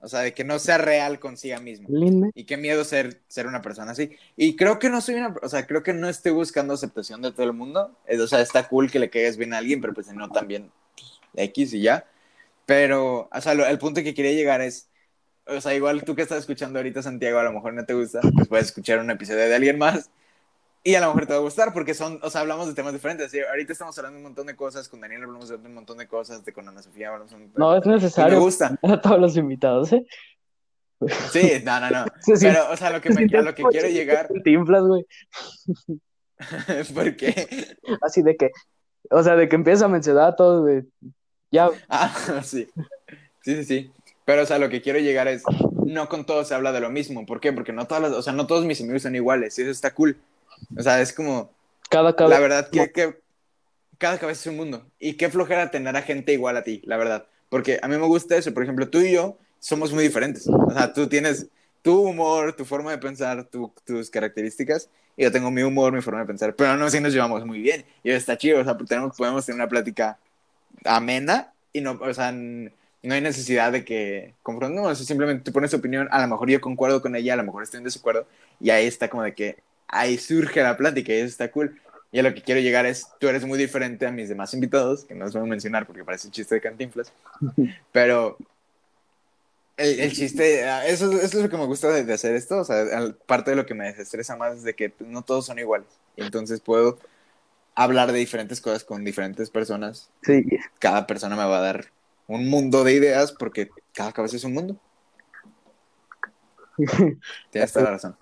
o sea, de que no sea real consigo mismo. Linda. Y qué miedo ser, ser una persona así. Y creo que no soy una, o sea, creo que no estoy buscando aceptación de todo el mundo. O sea, está cool que le caigas bien a alguien, pero pues si no también pues, X y ya. Pero, o sea, lo- el punto que quería llegar es, o sea, igual tú que estás escuchando ahorita Santiago, a lo mejor no te gusta, pues puedes escuchar un episodio de alguien más y a lo mejor te va a gustar porque son, o sea, hablamos de temas diferentes. ¿sí? Ahorita estamos hablando de un montón de cosas, con Daniel hablamos de un montón de cosas, de con Ana Sofía hablamos de un montón No es y me necesario gusta. a todos los invitados, ¿eh? Sí, no, no, no. Pero, o sea, lo que, me- a lo que quiero llegar, te inflas, güey. porque, Así de que, o sea, de que empieza a mencionar a todos, güey. Ya, ah, sí, sí, sí, sí. Pero, o sea, lo que quiero llegar es, no con todos se habla de lo mismo. ¿Por qué? Porque no todas las, o sea, no todos mis amigos son iguales y eso está cool. O sea, es como, cada, cada. La verdad que, que cada cabeza es un mundo. Y qué flojera tener a gente igual a ti, la verdad. Porque a mí me gusta eso. Por ejemplo, tú y yo somos muy diferentes. O sea, tú tienes tu humor, tu forma de pensar, tu- tus características. Y yo tengo mi humor, mi forma de pensar. Pero no, sí nos llevamos muy bien. Y está chido. O sea, tenemos, podemos tener una plática amena y no, o sea, no hay necesidad de que confrontemos. Simplemente tú pones tu opinión. A lo mejor yo concuerdo con ella, a lo mejor estoy en desacuerdo. Y ahí está como de que ahí surge la plática y eso está cool. Y a lo que quiero llegar es, tú eres muy diferente a mis demás invitados, que no los voy a mencionar porque parece un chiste de cantinflas, pero el, el chiste, ah, eso, eso es lo que me gusta de, de hacer esto, o sea, parte de lo que me desestresa más es de que no todos son iguales, entonces puedo hablar de diferentes cosas con diferentes personas, Sí, cada persona me va a dar un mundo de ideas porque cada cabeza es un mundo. Tienes toda la razón.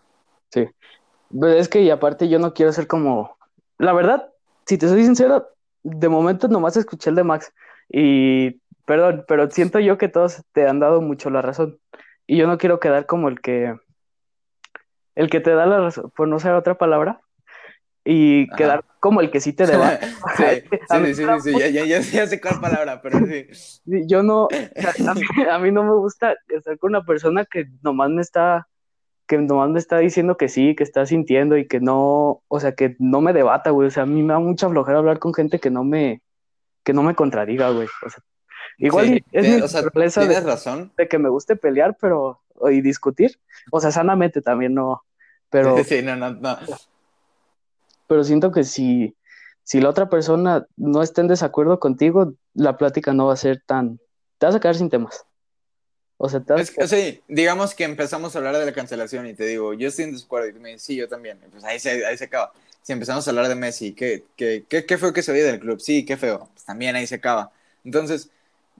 Pero es que, y aparte, yo no quiero ser como. La verdad, si te soy sincero, de momento nomás escuché el de Max. Y, perdón, pero siento yo que todos te han dado mucho la razón. Y yo no quiero quedar como el que. El que te da la razón, por no usar otra palabra. Y Ajá. quedar como el que sí te debate. sí, sí, sí, sí, sí, ya, ya, ya, sé cuál palabra, pero sí. Yo no, a mí, no me gusta estar con una persona que nomás me está, que nomás me está diciendo que sí, que está sintiendo y que no, o sea, que no me debata, güey. O sea, a mí me da mucha flojera hablar con gente que no me, que no me contradiga, güey. O sea, igual es mi o sea, tienes de, razón. de que me guste pelear, pero, y discutir. O sea, sanamente también no, pero, Sí, no, no, no. Pero siento que si, si la otra persona no está en desacuerdo contigo, la plática no va a ser tan, te vas a quedar sin temas. O sea, te vas a sí, digamos que empezamos a hablar de la cancelación y te digo, yo estoy en desacuerdo y tú me dices, sí, yo también. Pues ahí se, ahí se acaba. Si empezamos a hablar de Messi, ¿qué, qué, qué, qué feo que se oye del club? Sí, qué feo. Pues también ahí se acaba. Entonces,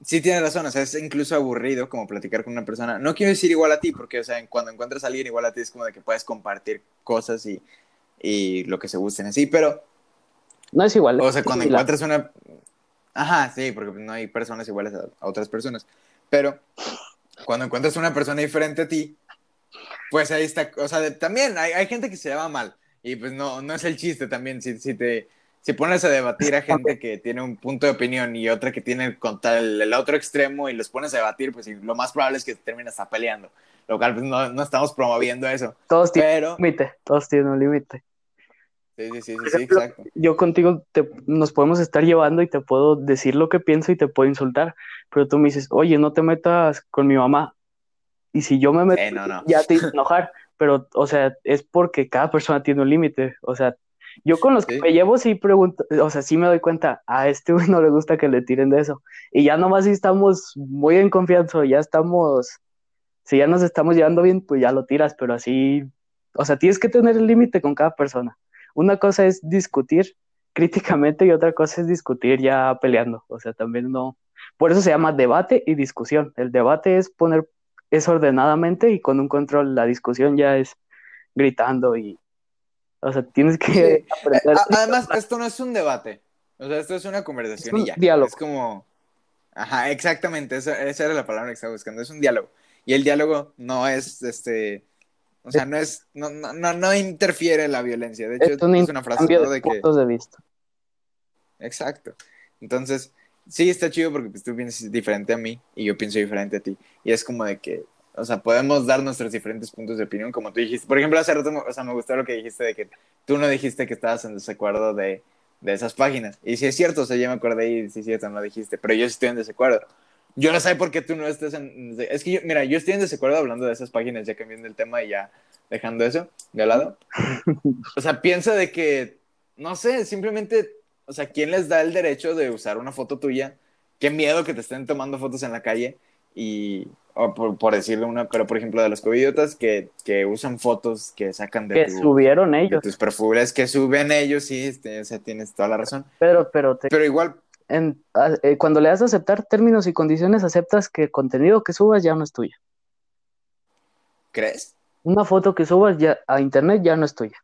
sí tienes razón, o sea, es incluso aburrido como platicar con una persona. No quiero decir igual a ti, porque, o sea, cuando encuentras a alguien igual a ti es como de que puedes compartir cosas y y lo que se gusten así, pero... No es igual. O sea, cuando encuentras una... Ajá, sí, porque no hay personas iguales a, otras personas, pero cuando encuentras una persona diferente a ti, pues ahí está, o sea, también hay, hay gente que se llama mal, y pues no, no es el chiste también, si, si te si pones a debatir a gente que tiene un punto de opinión y otra que tiene contra el, el, otro extremo y los pones a debatir, pues lo más probable es que termines hasta peleando. Lo cual pues, no, no, estamos promoviendo eso. Todos tienen un límite, todos tienen un límite. Sí, sí, sí, sí, exacto. Yo contigo te, nos podemos estar llevando y te puedo decir lo que pienso y te puedo insultar, pero tú me dices, oye, no te metas con mi mamá. Y si yo me meto, eh, no, no. ya te enojar, pero, o sea, es porque cada persona tiene un límite, o sea, yo con los que me llevo sí pregunto, o sea, sí me doy cuenta, a este no le gusta que le tiren de eso. Y ya nomás si estamos muy en confianza, ya estamos, si ya nos estamos llevando bien, pues ya lo tiras, pero así, o sea, tienes que tener el límite con cada persona. Una cosa es discutir críticamente y otra cosa es discutir ya peleando, o sea, también no. Por eso se llama debate y discusión. El debate es poner, es ordenadamente y con un control, la discusión ya es gritando y, o sea, tienes que aprender. Además, esto no es un debate. O sea, esto es una conversación es un y ya. Diálogo. Es como. Ajá, exactamente. Esa, esa, era la palabra que estaba buscando. Es un diálogo. Y el diálogo no es este. O sea, no es. No, no, no interfiere en la violencia. De hecho, es, un es una frase de, ¿no? de puntos que. de vista. Exacto. Entonces, sí está chido porque pues, tú piensas diferente a mí y yo pienso diferente a ti. Y es como de que o sea, podemos dar nuestros diferentes puntos de opinión, como tú dijiste. Por ejemplo, hace rato, o sea, me gustó lo que dijiste de que tú no dijiste que estabas en desacuerdo de, de esas páginas. Y si es cierto, o sea, ya me acordé y sí es cierto, no dijiste, pero yo estoy en desacuerdo. Yo no sé por qué tú no estás en... Es que, yo, mira, yo estoy en desacuerdo hablando de esas páginas, ya cambiando el tema y ya dejando eso de lado. O sea, piensa de que, no sé, simplemente, o sea, ¿quién les da el derecho de usar una foto tuya? Qué miedo que te estén tomando fotos en la calle y, o por, por, decirle una, pero por ejemplo de los covidiotas que, que usan fotos que sacan de, que tu, subieron ellos. de tus perfumes, que suben ellos, sí, este, o sea, tienes toda la razón. Pero, pero, te, pero igual. En, eh, cuando le das a aceptar términos y condiciones, aceptas que el contenido que subas ya no es tuyo. ¿Crees? Una foto que subas ya a internet ya no es tuya.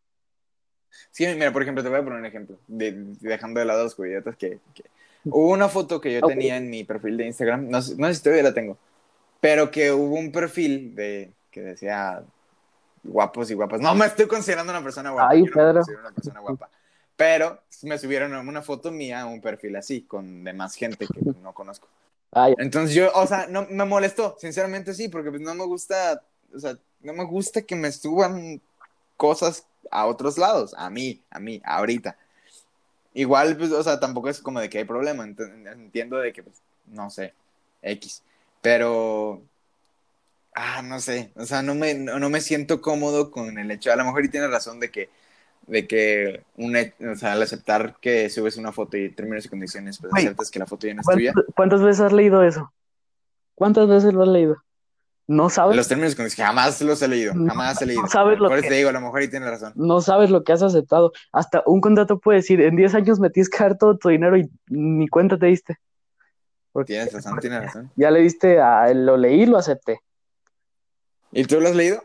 Sí, mira, por ejemplo, te voy a poner un ejemplo, de, dejando de lado los covidiotas que, que... Hubo una foto que yo okay. tenía en mi perfil de Instagram, no, no sé si todavía la tengo, pero que hubo un perfil de que decía guapos y guapas. No me estoy considerando una persona guapa. Ay, Pedro. no me una persona guapa. Pero me subieron una foto mía a un perfil así, con demás gente que no conozco. Ay. Entonces yo, o sea, no me molestó, sinceramente sí, porque pues no me gusta, o sea, no me gusta que me suban cosas a otros lados, a mí, a mí, ahorita. Igual, pues, o sea, tampoco es como de que hay problema, entiendo de que, pues, no sé, X. Pero, ah, no sé, o sea, no me, no, no, me siento cómodo con el hecho, a lo mejor y tienes razón de que, de que, un, o sea, al aceptar que subes una foto y términos y condiciones, pues Ay, aceptas que la foto ya no es ¿Cuántas, tuya. ¿Cuántas veces has leído eso? ¿Cuántas veces lo has leído? No sabes. Los términos condiciones, jamás los he leído, jamás he leído. no sabes lo Por eso que- te digo, a lo mejor y tienes razón. No sabes lo que has aceptado. Hasta un contrato puede decir, en 10 años me tienes que dar todo tu dinero y ni cuenta te diste. Porque Tienes razón, tienes razón. ya le diste a lo leí, lo acepté. ¿Y tú lo has leído?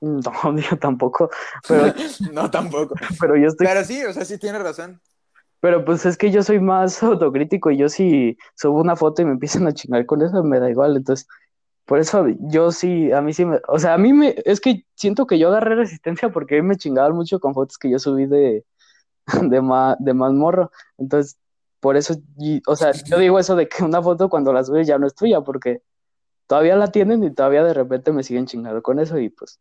No, yo tampoco. Pero, no, tampoco. pero yo estoy. Pero sí, o sea, sí tienes razón. Pero pues es que yo soy más autocrítico y yo si subo una foto y me empiezan a chingar con eso, me da igual. Entonces, por eso yo sí, a mí sí me. O sea, a mí me. Es que siento que yo agarré resistencia porque a mí me chingaban mucho con fotos que yo subí de, de, más, de más morro. Entonces, por eso, y- o sea, yo digo eso de que una foto cuando la subes ya no es tuya, porque todavía la tienen y todavía de repente me siguen chingando con eso y pues,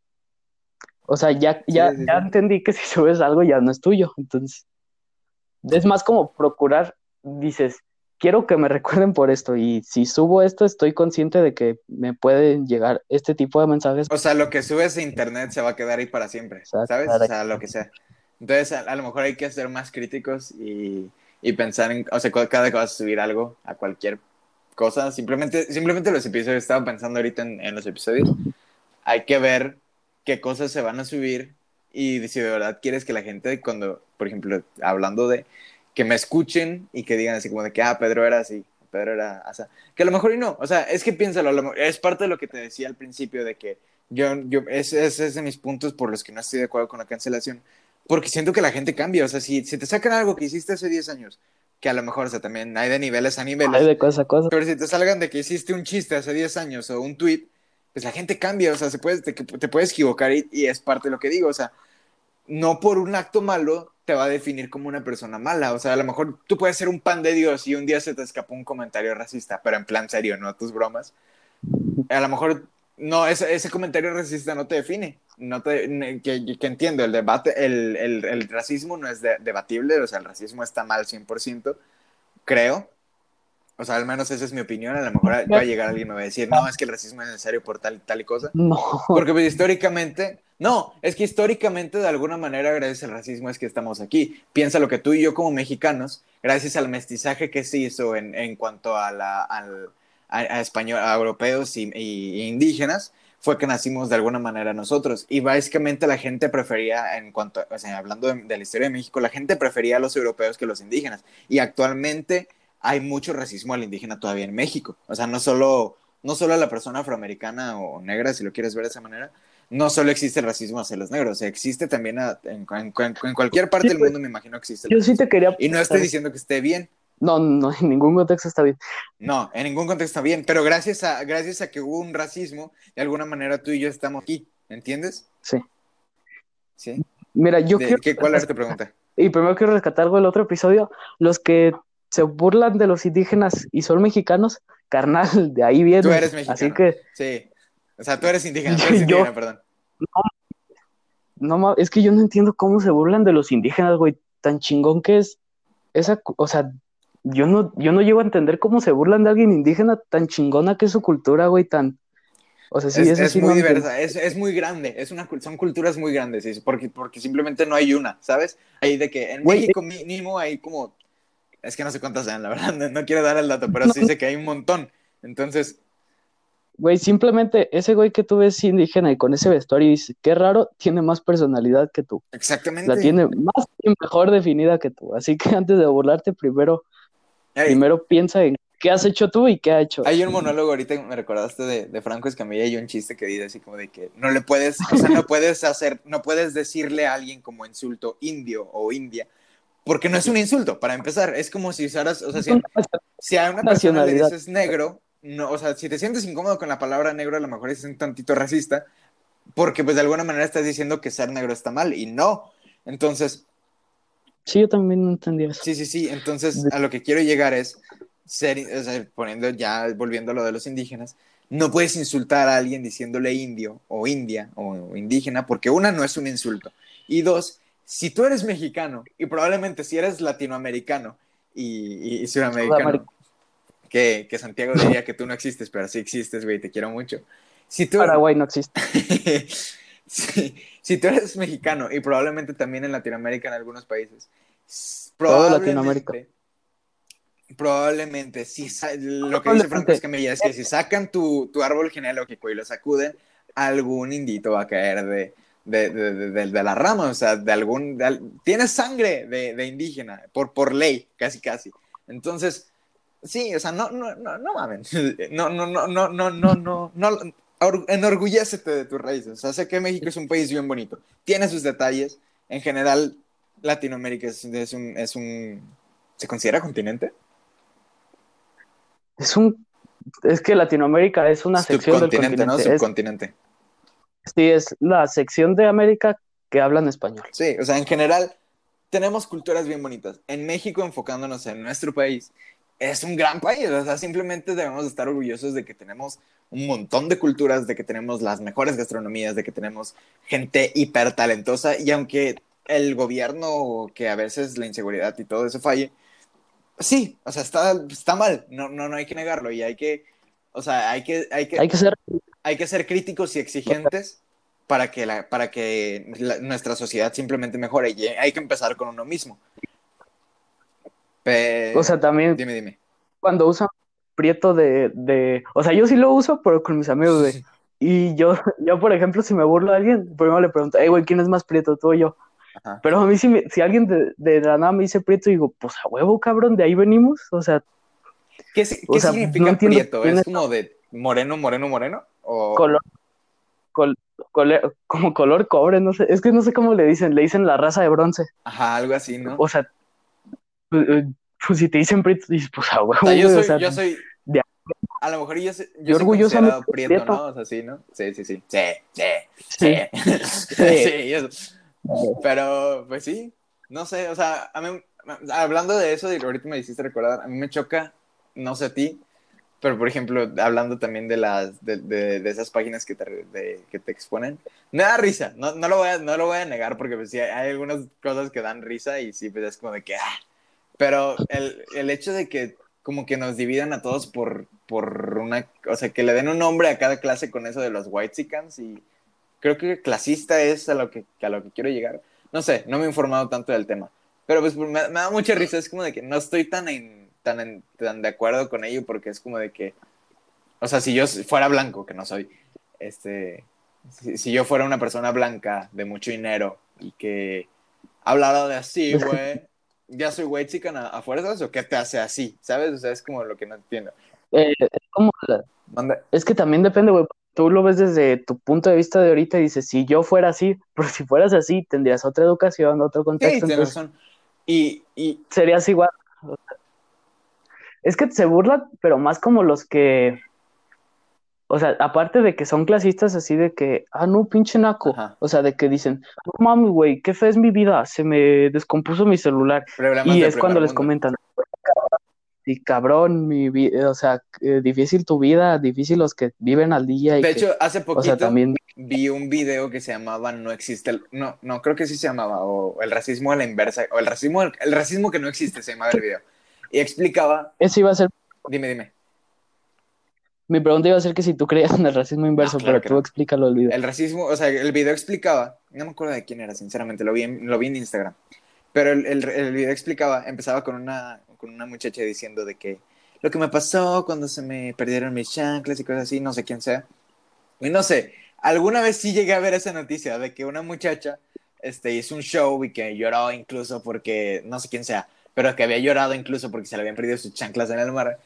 o sea, ya, ya, Sí, sí, ya entendí que si subes algo ya no es tuyo, entonces, es más como procurar, dices, quiero que me recuerden por esto y si subo esto estoy consciente de que me pueden llegar este tipo de mensajes. O sea, lo que subes a internet se va a quedar ahí para siempre, ¿sabes? O sea, lo que sea. Entonces, a, a lo mejor hay que ser más críticos y, y pensar en, o sea, cada que vas a subir algo a cualquier cosa, simplemente, simplemente los episodios, estaba pensando ahorita en, en los episodios, hay que ver qué cosas se van a subir y si de verdad quieres que la gente, cuando, por ejemplo, hablando de que me escuchen y que digan así como de que, ah, Pedro era así, Pedro era así, que a lo mejor y no, o sea, es que piénsalo, lo es parte de lo que te decía al principio de que yo, yo ese, ese es de mis puntos por los que no estoy de acuerdo con la cancelación, porque siento que la gente cambia. O sea, si, si te sacan algo que hiciste hace 10 años, que a lo mejor, o sea, también hay de niveles a niveles. Hay de cosa a cosa. Pero si te salgan de que hiciste un chiste hace 10 años o un tweet, pues la gente cambia, o sea, se puede, te, te puedes equivocar y, y, es parte de lo que digo, o sea, no por un acto malo te va a definir como una persona mala, o sea, a lo mejor tú puedes ser un pan de Dios y un día se te escapó un comentario racista, pero en plan serio, no tus bromas. A lo mejor no, ese, ese comentario racista no te define, no te, que, que entiendo, el debate, el, el, el racismo no es de, debatible, o sea, el racismo está mal 100%, creo, o sea, al menos esa es mi opinión. A lo mejor va a llegar alguien y me va a decir, no, es que el racismo es necesario por tal y tal y cosa. No. Porque pues, históricamente, no, es que históricamente de alguna manera gracias al racismo es que estamos aquí. Piensa lo que tú y yo como mexicanos, gracias al mestizaje que se hizo en, en cuanto a, la, al, a, a, español, a europeos y, y, indígenas, fue que nacimos de alguna manera nosotros. Y básicamente la gente prefería, en cuanto, o sea, hablando de, de la historia de México, la gente prefería a los europeos que los indígenas. Y actualmente hay mucho racismo al indígena todavía en México. O sea, no solo, no solo a la persona afroamericana o negra, si lo quieres ver de esa manera, no solo existe el racismo hacia los negros, o sea, existe también a, en, en, en, cualquier parte sí, del mundo, me imagino que existe. Yo sí te quería... Y no estoy diciendo que esté bien. No, no, en ningún contexto está bien. No, en ningún contexto está bien, pero gracias a, gracias a que hubo un racismo, de alguna manera tú y yo estamos aquí, ¿entiendes? Sí. ¿Sí? Mira, yo de, quiero... ¿qué, ¿Cuál era tu pregunta? Y primero quiero rescatar algo del otro episodio, los que se burlan de los indígenas y son mexicanos, carnal, de ahí viene. Tú eres mexicano. Así que. Sí. O sea, tú eres indígena, tú eres indígena, yo, perdón. No, no, es que yo no entiendo cómo se burlan de los indígenas, güey. Tan chingón que es esa, o sea, yo no, yo no llego a entender cómo se burlan de alguien indígena tan chingona que es su cultura, güey, tan. O sea, sí, es, eso es sí muy no diversa, es, es, muy grande, es una, son culturas muy grandes, porque, porque simplemente no hay una, ¿sabes? Hay de que en Güey, México mínimo hay como es que no sé cuántas sean, la verdad, no, no quiero dar el dato, pero sí sé que hay un montón. Entonces. Güey, simplemente ese güey que tú ves indígena y con ese vestuario y dices, qué raro, tiene más personalidad que tú. Exactamente. La tiene más y mejor definida que tú. Así que antes de burlarte, primero, Ey, primero piensa en qué has hecho tú y qué ha hecho. hay un monólogo ahorita que me recordaste de, de Franco Escamilla y un chiste que dice así como de que no le puedes, o sea, no puedes hacer, no puedes decirle a alguien como insulto indio o india, porque no es un insulto, para empezar. Es como si usaras, o sea, si, si a una persona le dices negro, no, o sea, si te sientes incómodo con la palabra negro, a lo mejor es un tantito racista, porque pues de alguna manera estás diciendo que ser negro está mal, y no. Entonces, Sí, yo también no entendía eso. sí, sí, sí. Entonces, a lo que quiero llegar es ser, o sea, poniendo ya, volviendo a lo de los indígenas, no puedes insultar a alguien diciéndole indio o india o indígena, porque una no es un insulto. Y dos, si tú eres mexicano y probablemente si eres latinoamericano y, y sudamericano, Sudamericano. que, que, Santiago diría que tú no existes, pero sí existes, güey, te quiero mucho. Si tú, Paraguay no existe. si, si, tú eres mexicano y probablemente también en Latinoamérica en algunos países, Todo Latinoamérica. Probablemente, si lo que dice Franco Escamilla es que si sacan tu, tu árbol genealógico y lo sacuden, algún indito va a caer de, de, de, de, de, la rama, o sea, de algún... Tienes sangre de, indígena, por, por ley, casi, casi. Entonces, sí, o sea, no, no, no, no mames. No, no, no, no, no, no, no, no, enorgullécete de tus raíces. O sea, sé que México es un país bien bonito. Tiene sus detalles. En general, Latinoamérica es, es un, es un... ¿Se considera continente? Es un... Es que Latinoamérica es una sección del continente. ¿no? Subcontinente. Es... Sí, es la sección de América que hablan español. Sí, o sea, en general tenemos culturas bien bonitas. En México, enfocándonos en nuestro país, es un gran país. O sea, simplemente debemos estar orgullosos de que tenemos un montón de culturas, de que tenemos las mejores gastronomías, de que tenemos gente hiper talentosa. Y aunque el gobierno, que a veces la inseguridad y todo eso falle, sí, o sea, está, está mal. No, no, no hay que negarlo. Y hay que, o sea, hay que, hay que, hay que ser hay que ser críticos y exigentes para que, la, para que la, nuestra sociedad simplemente mejore y hay que empezar con uno mismo. O sea, también dime, dime. cuando usan prieto de, de, o sea, yo sí lo uso, pero con mis amigos, güey. Y yo, yo, por ejemplo, si me burlo a alguien, primero le pregunto, hey, güey, ¿quién es más prieto, tú o yo? Ajá. Pero a mí, si, me, si alguien de, de, la nada me dice prieto, digo, pues a huevo, cabrón, de ahí venimos. O sea, ¿qué, qué o sea, significa no prieto? ¿Es como de moreno, moreno, moreno? O... Color, col, como color cobre, no sé, es que no sé cómo le dicen, le dicen la raza de bronce. Ajá, algo así, ¿no? O sea, pues, eh, pues si te dicen prieto, pues ah, o sea, yo soy, yo soy, a lo mejor yo, soy, yo, soy considerado prieto, ¿no? O sea, sí, ¿no? Sí, sí, sí, sí, sí, sí, sí, eso. Pero, pues sí, no sé, o sea, a mí, hablando de eso, ahorita me hiciste recordar, a mí me choca, no sé a ti, pero por ejemplo, hablando también de las de, de, esas páginas que te, que te exponen, me da risa, no, no, lo voy a, no lo voy a negar porque pues, sí, hay algunas cosas que dan risa y sí, pues es como de que, ah. pero el, el hecho de que como que nos dividan a todos por, por una, o sea, que le den un nombre a cada clase con eso de los white y creo que clasista es a lo que, a lo que quiero llegar. No sé, no me he informado tanto del tema, pero pues me, me da mucha risa, es como de que no estoy tan en tan, tan de acuerdo con ello porque es como de que, o sea, si yo fuera blanco, que no soy, este, si, yo fuera una persona blanca de mucho dinero y que hablara de así, güey, ¿ya soy white chican a, a, fuerzas o qué te hace así? ¿Sabes? O sea, es como lo que no entiendo. Eh, es como Es que también depende, güey. Tú lo ves desde tu punto de vista de ahorita y dices, si yo fuera así, pero si fueras así, tendrías otra educación, otro contexto. Sí, razón. Y, y... Serías igual. Es que se burla, pero más como los que. O sea, aparte de que son clasistas así de que, ah, no, pinche naco. O sea, de que dicen, no mami, güey, qué fe es mi vida, se me descompuso mi celular. y es cuando les comentan, y cabrón, mi vida, o sea, eh, difícil tu vida, difícil los que viven al día. de hecho, hace poquito también... vi un video que se llamaba No existe el, no, no, creo que sí se llamaba, o el racismo a la inversa, o el racismo, el racismo que no existe se llamaba el video. Y explicaba. Eso iba a ser. Dime, dime. Mi pregunta iba a ser que si tú creías en el racismo inverso, ah, pero tú explícalo el video. El racismo, o sea, el video explicaba, no me acuerdo de quién era, sinceramente, lo vi en, lo vi en Instagram. Pero el, el, el video explicaba, empezaba con una, con una muchacha diciendo de que lo que me pasó cuando se me perdieron mis chanclas y cosas así, no sé quién sea. Y no sé, alguna vez sí llegué a ver esa noticia de que una muchacha este, hizo un show y que lloró incluso porque no sé quién sea pero que había llorado incluso porque se le habían perdido sus chanclas en el mar.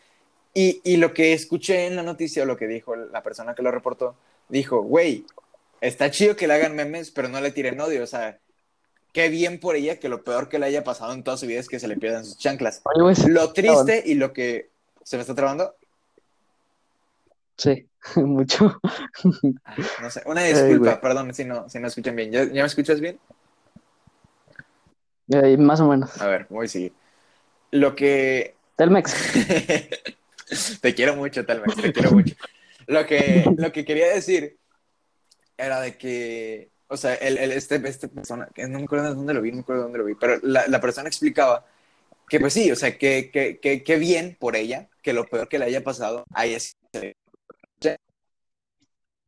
Y, y lo que escuché en la noticia, o lo que dijo la persona que lo reportó, dijo, güey, está chido que le hagan memes, pero no le tiren odio, o sea, qué bien por ella que lo peor que le haya pasado en toda su vida es que se le pierdan sus chanclas. Lo triste y lo que... ¿Se me está trabando? Sí, mucho. Ah, no sé, una disculpa, perdón si no, si no escuchan bien. ¿Ya, ¿Ya me escuchas bien? Más o menos. A ver, voy a seguir. Lo que. Telmex. te quiero mucho, Telmex, te quiero mucho. Lo que, lo que quería decir era de que, o sea, el, el, este, este persona, que no me acuerdo de dónde lo vi, no me acuerdo de dónde lo vi, pero la, la persona explicaba que, pues sí, o sea, que, que, que, que, bien por ella, que lo peor que le haya pasado a ella es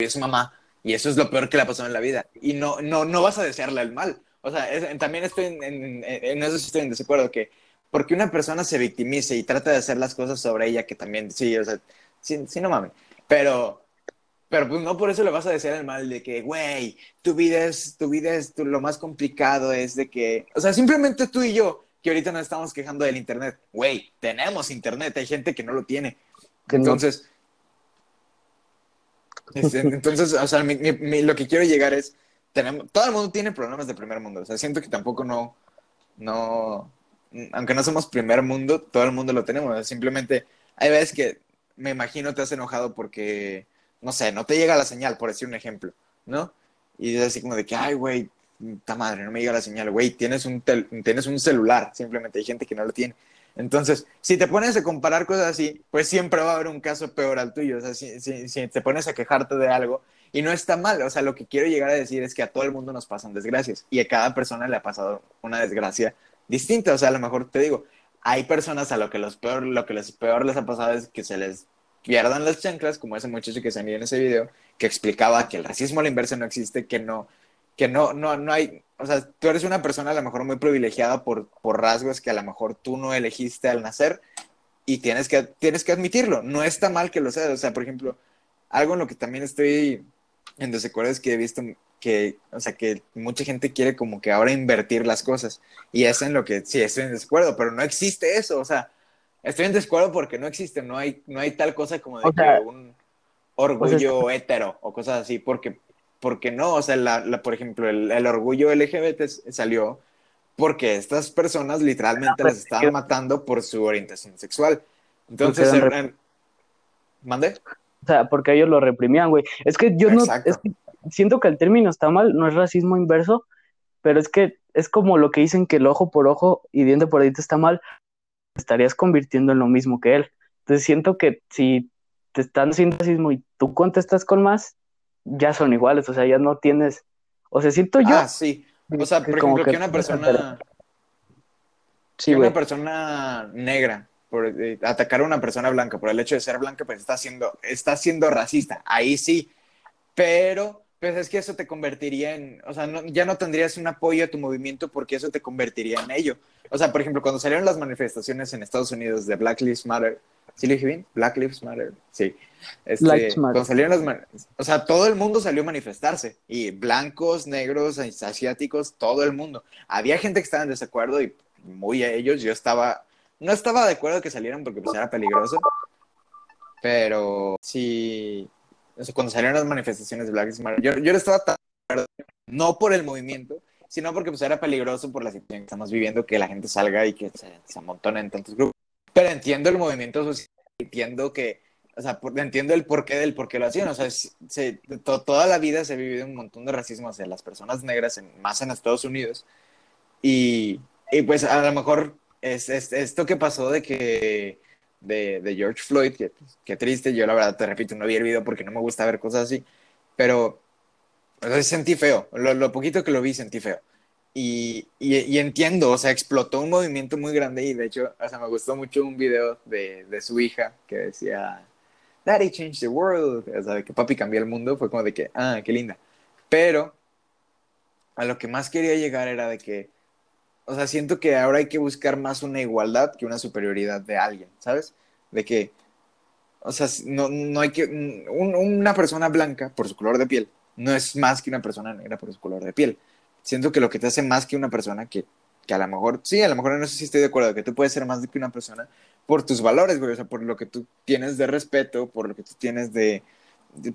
su mamá, y eso es lo peor que le ha pasado en la vida. Y no, no, no vas a desearle el mal, o sea, también estoy en, en, eso estoy en desacuerdo, que porque una persona se victimice y trata de hacer las cosas sobre ella, que también, sí, o sea, sí, no mames, pero, pero pues no por eso le vas a decir el mal de que, güey, tu vida es, tu vida es, lo más complicado es de que, o sea, simplemente tú y yo, que ahorita nos estamos quejando del internet, güey, tenemos internet, hay gente que no lo tiene. Entonces, este, entonces, o sea, lo que quiero llegar es, todo el mundo tiene problemas de primer mundo. O sea, siento que tampoco no, no, aunque no somos primer mundo, todo el mundo lo tenemos. simplemente hay veces que me imagino te has enojado porque, no sé, no te llega la señal, por decir un ejemplo, ¿no? Y es así como de que, ay, güey, ta madre, no me llega la señal, güey, tienes un, tienes un celular, simplemente hay gente que no lo tiene. Entonces, si te pones a comparar cosas así, pues siempre va a haber un caso peor al tuyo. O sea, si, si te pones a quejarte de algo, y no está mal, o sea, lo que quiero llegar a decir es que a todo el mundo nos pasan desgracias y a cada persona le ha pasado una desgracia distinta. O sea, a lo mejor te digo, hay personas a lo que, los peor, lo que les peor les ha pasado es que se les pierdan las chanclas, como ese muchacho que se envió en ese video, que explicaba que el racismo a la inversa no existe, que no, que no, no, no hay, o sea, tú eres una persona a lo mejor muy privilegiada por, por rasgos que a lo mejor tú no elegiste al nacer y tienes que, tienes que admitirlo. No está mal que lo seas. O sea, por ejemplo, algo en lo que también estoy en desacuerdo es que he visto que, o sea, que mucha gente quiere como que ahora invertir las cosas. Y es en lo que sí estoy en desacuerdo, pero no existe eso. O sea, estoy en desacuerdo porque no existe, no hay, no hay tal cosa como de que un orgullo hetero o cosas así, porque porque no, o sea, la, la por ejemplo, el, el, orgullo LGBT salió porque estas personas literalmente las estaban matando por su orientación sexual. Entonces, en, ¿mande? O sea, porque ellos lo reprimían, güey. Es que yo no, es que siento que el término está mal, no es racismo inverso, pero es que es como lo que dicen que el ojo por ojo y diente por diente está mal, estarías convirtiendo en lo mismo que él. Entonces siento que si te están haciendo racismo y tú contestas con más, ya son iguales, o sea, ya no tienes, o sea, siento yo. Ah, sí. O sea, por ejemplo, que, una persona, sí, que una persona negra por eh, atacar a una persona blanca por el hecho de ser blanca, pues está siendo, está siendo racista. Ahí sí. Pero pues es que eso te convertiría en, o sea, ya no tendrías un apoyo a tu movimiento porque eso te convertiría en ello. O sea, por ejemplo, cuando salieron las manifestaciones en Estados Unidos de Black Lives Matter, ¿sí lo dije bien? Black Lives Matter, sí. Este, cuando salieron las, o sea, todo el mundo salió a manifestarse, y blancos, negros, asiáticos, todo el mundo. Había gente que estaba en desacuerdo y muy a ellos, yo estaba, no estaba de acuerdo que salieran porque pues era peligroso, pero sí, cuando salieron las manifestaciones de Black Lives Matter, yo, yo estaba tan no por el movimiento, sino porque pues era peligroso por la situación que estamos viviendo, que la gente salga y que se, se en tantos grupos. Pero entiendo el movimiento social, entiendo que, o sea, entiendo el porqué del por qué lo hacían, o sea, se, toda la vida se ha vivido un montón de racismo hacia las personas negras, en, más en Estados Unidos, y, y pues a lo mejor es, es, esto que pasó de que de, de George Floyd, que, que, triste, yo la verdad te repito, no vi el video porque no me gusta ver cosas así, pero sentí feo, lo, lo, poquito que lo vi sentí feo. Y, y, entiendo, o sea, explotó un movimiento muy grande y de hecho, o sea, me gustó mucho un video de, de su hija que decía, Daddy changed the world, o sea, que papi cambió el mundo, fue como de que, ah, qué linda. Pero a lo que más quería llegar era de que o sea, siento que ahora hay que buscar más una igualdad que una superioridad de alguien, ¿sabes? De que, o sea, no, no hay que, una persona blanca por su color de piel no es más que una persona negra por su color de piel. Siento que lo que te hace más que una persona que, que a lo mejor, sí, a lo mejor no sé si estoy de acuerdo, que tú puedes ser más que una persona por tus valores, güey, o sea, por lo que tú tienes de respeto, por lo que tú tienes de,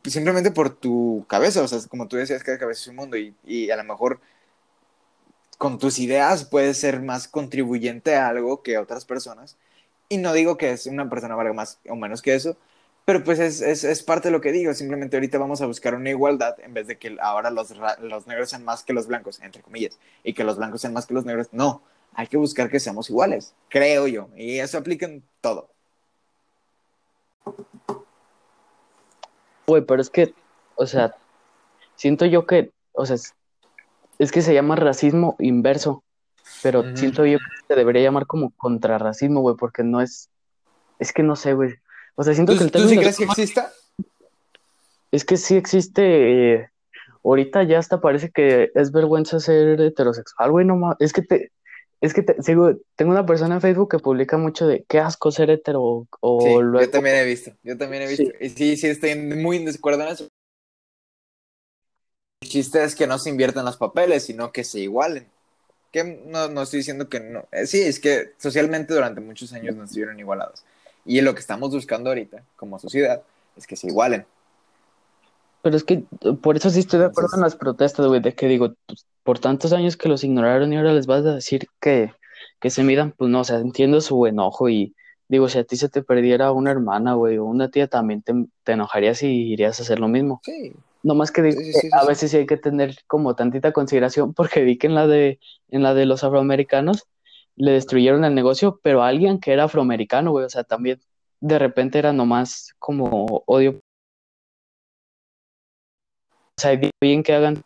simplemente por tu cabeza, o sea, como tú decías, cada cabeza es un mundo y, y a lo mejor con tus ideas puedes ser más contribuyente a algo que otras personas. Y no digo que es una persona valga más o menos que eso, pero pues es, es, es, parte de lo que digo. Simplemente ahorita vamos a buscar una igualdad en vez de que ahora los, los negros sean más que los blancos, entre comillas, y que los blancos sean más que los negros. No, hay que buscar que seamos iguales, creo yo. Y eso aplica en todo. Güey, pero es que, o sea, siento yo que, o sea, es que se llama racismo inverso, pero siento yo que se debería llamar como contrarracismo, güey, porque no es, es que no sé, güey. O sea, siento que el. ¿Tú sí crees que exista? Es que sí existe, eh, ahorita ya hasta parece que es vergüenza ser heterosexual, güey, no más, es que te, es que te, sigo, tengo una persona en Facebook que publica mucho de qué asco ser hetero o sí, Yo también he visto, yo también he visto. Y sí, sí, estoy muy en desacuerdo en eso. Chiste es que no se inviertan los papeles, sino que se igualen. Que no, no estoy diciendo que no. Eh, sí, es que socialmente durante muchos años no estuvieron igualados. Y lo que estamos buscando ahorita, como sociedad, es que se igualen. Pero es que por eso sí estoy de acuerdo en las protestas, güey, de que digo, pues, por tantos años que los ignoraron y ahora les vas a decir que, que se midan, pues no, o sea, entiendo su enojo y digo, si a ti se te perdiera una hermana, güey, o una tía, también te, te enojarías y irías a hacer lo mismo. Sí. No más que, a veces sí hay que tener como tantita consideración porque vi que en la de, en la de los afroamericanos le destruyeron el negocio, pero a alguien que era afroamericano, güey, o sea, también de repente era nomás como odio. O sea, bien que hagan.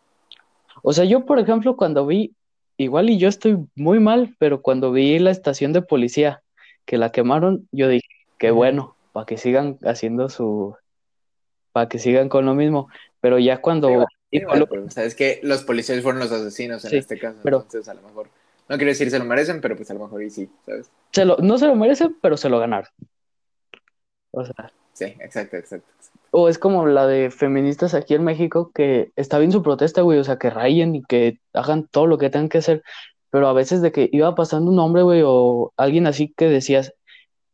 O sea, yo, por ejemplo, cuando vi, igual y yo estoy muy mal, pero cuando vi la estación de policía que la quemaron, yo dije, qué bueno, para que sigan haciendo su, para que sigan con lo mismo. Pero ya cuando... sabes que los policías fueron los asesinos en este caso, entonces a lo mejor... No quiero decir se lo merecen, pero pues a lo mejor y sí, ¿sabes? Se lo, no se lo merecen, pero se lo ganaron. O sea... Sí, exacto, exacto, O es como la de feministas aquí en México, que está bien su protesta, güey, o sea, que rayen y que hagan todo lo que tengan que hacer, pero a veces de que iba pasando un hombre, güey, o alguien así que decías,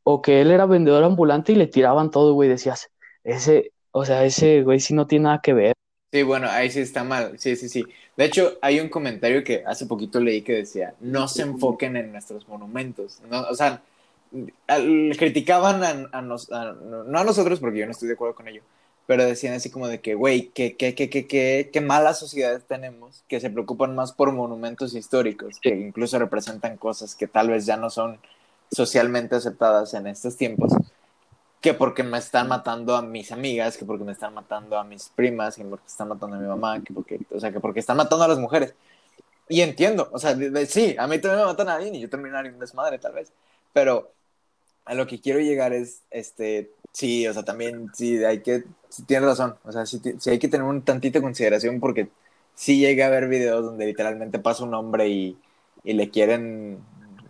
o que él era vendedor ambulante y le tiraban todo, güey, decías, ese, o sea, ese güey sí no tiene nada que ver. Sí, bueno, ahí sí está mal. Sí, sí, sí. De hecho, hay un comentario que hace poquito leí que decía, no se enfoquen en nuestros monumentos. No, o sea, al- criticaban a, a nos- a- no a nosotros, porque yo no estoy de acuerdo con ello, pero decían así como de que, güey, qué qué qué qué qué malas sociedades tenemos que se preocupan más por monumentos históricos, que incluso representan cosas que tal vez ya no son socialmente aceptadas en estos tiempos, que porque me están matando a mis amigas, que porque me están matando a mis primas, que porque están matando a mi mamá, que porque, o sea, que porque están matando a las mujeres. Y entiendo, o sea, de- de- sí, a mí también me matan a alguien y yo haría un desmadre tal vez, pero a lo que quiero llegar es, este, sí, o sea, también, sí, hay que, sí, tienes razón, o sea, sí, sí hay que tener un tantito de consideración porque sí llega a haber videos donde literalmente pasa un hombre y, y le quieren,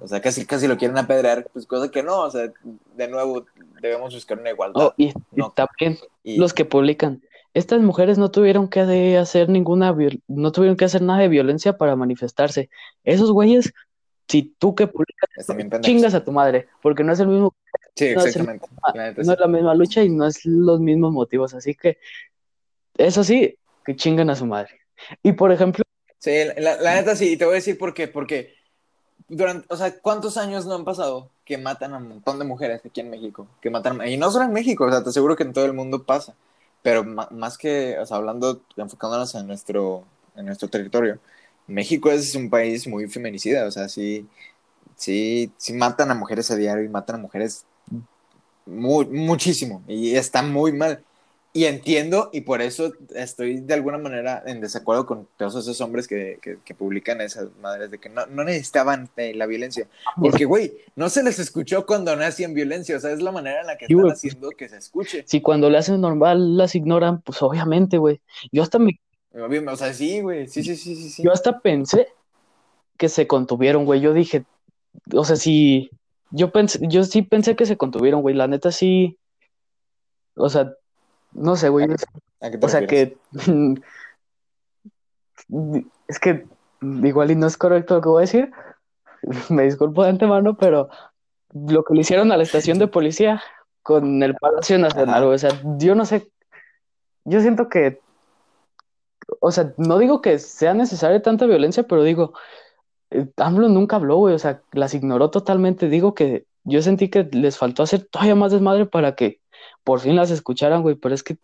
o sea, casi, casi lo quieren apedrear, pues cosa que no, o sea, de nuevo, debemos buscar una igualdad. Oh, y, y No. también y, los que publican. Estas mujeres no tuvieron que hacer ninguna, no tuvieron que hacer nada de violencia para manifestarse. Esos güeyes, si tú que publicas, chingas a tu madre, porque no es el mismo, Sí, no es exactamente. La neta, no es la misma lucha y no es los mismos motivos. Así que, eso sí, que chingan a su madre. Y por ejemplo, Sí, la, la neta sí, y te voy a decir por qué, porque durante, o sea, ¿cuántos años no han pasado que matan a un montón de mujeres aquí en México? Que matan, y no solo en México, o sea, te aseguro que en todo el mundo pasa, pero más que, o sea, hablando, enfocándonos en nuestro, en nuestro territorio, México es un país muy feminicida, o sea, sí, sí, sí matan a mujeres a diario y matan a mujeres muy, muchísimo, y está muy mal. Y entiendo, y por eso estoy de alguna manera en desacuerdo con todos esos hombres que, que, que publican esas madres de que no, no necesitaban eh, la violencia. Porque, güey, no se les escuchó cuando no hacían violencia. O sea, es la manera en la que Sí, están haciendo que se escuche. si cuando le hacen normal las ignoran, pues obviamente, güey. Yo hasta me O sea, sí, güey. Sí, sí, sí, sí. sí. Yo hasta pensé que se contuvieron, güey. Yo dije, o sea, sí, yo pensé, yo sí pensé que se contuvieron, güey. La neta sí, o sea, no sé, güey. ¿A qué te O sea que es que igual y no es correcto lo que voy a decir. Me disculpo de antemano, pero lo que le hicieron a la estación de policía con el Palacio Nacional, güey, o sea, yo no sé, yo siento que, o sea, no digo que sea necesaria tanta violencia, pero digo, eh, AMLO nunca habló, güey, o sea, las ignoró totalmente. Digo que yo sentí que les faltó hacer todavía más desmadre para que por fin las escucharan, güey, pero es que,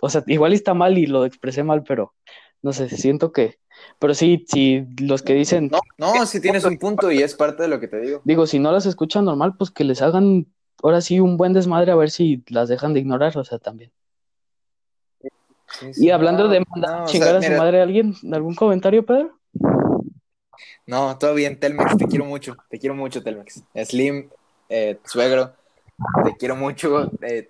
o sea, igual está mal y lo expresé mal, pero no sé, siento que, pero sí, sí, los que dicen, No, no, sí tienes un punto y es parte de lo que te digo. digo, si no las escuchan normal, pues que les hagan ahora sí un buen desmadre a ver si las dejan de ignorar, o sea, también. Sí, sí. Y hablando de mandar no, a o chingar sea, a su madre a alguien, ¿algún comentario, Pedro? No, todo bien, Telmex, te quiero mucho, te quiero mucho, Telmex. Slim, eh, suegro, te quiero mucho, eh,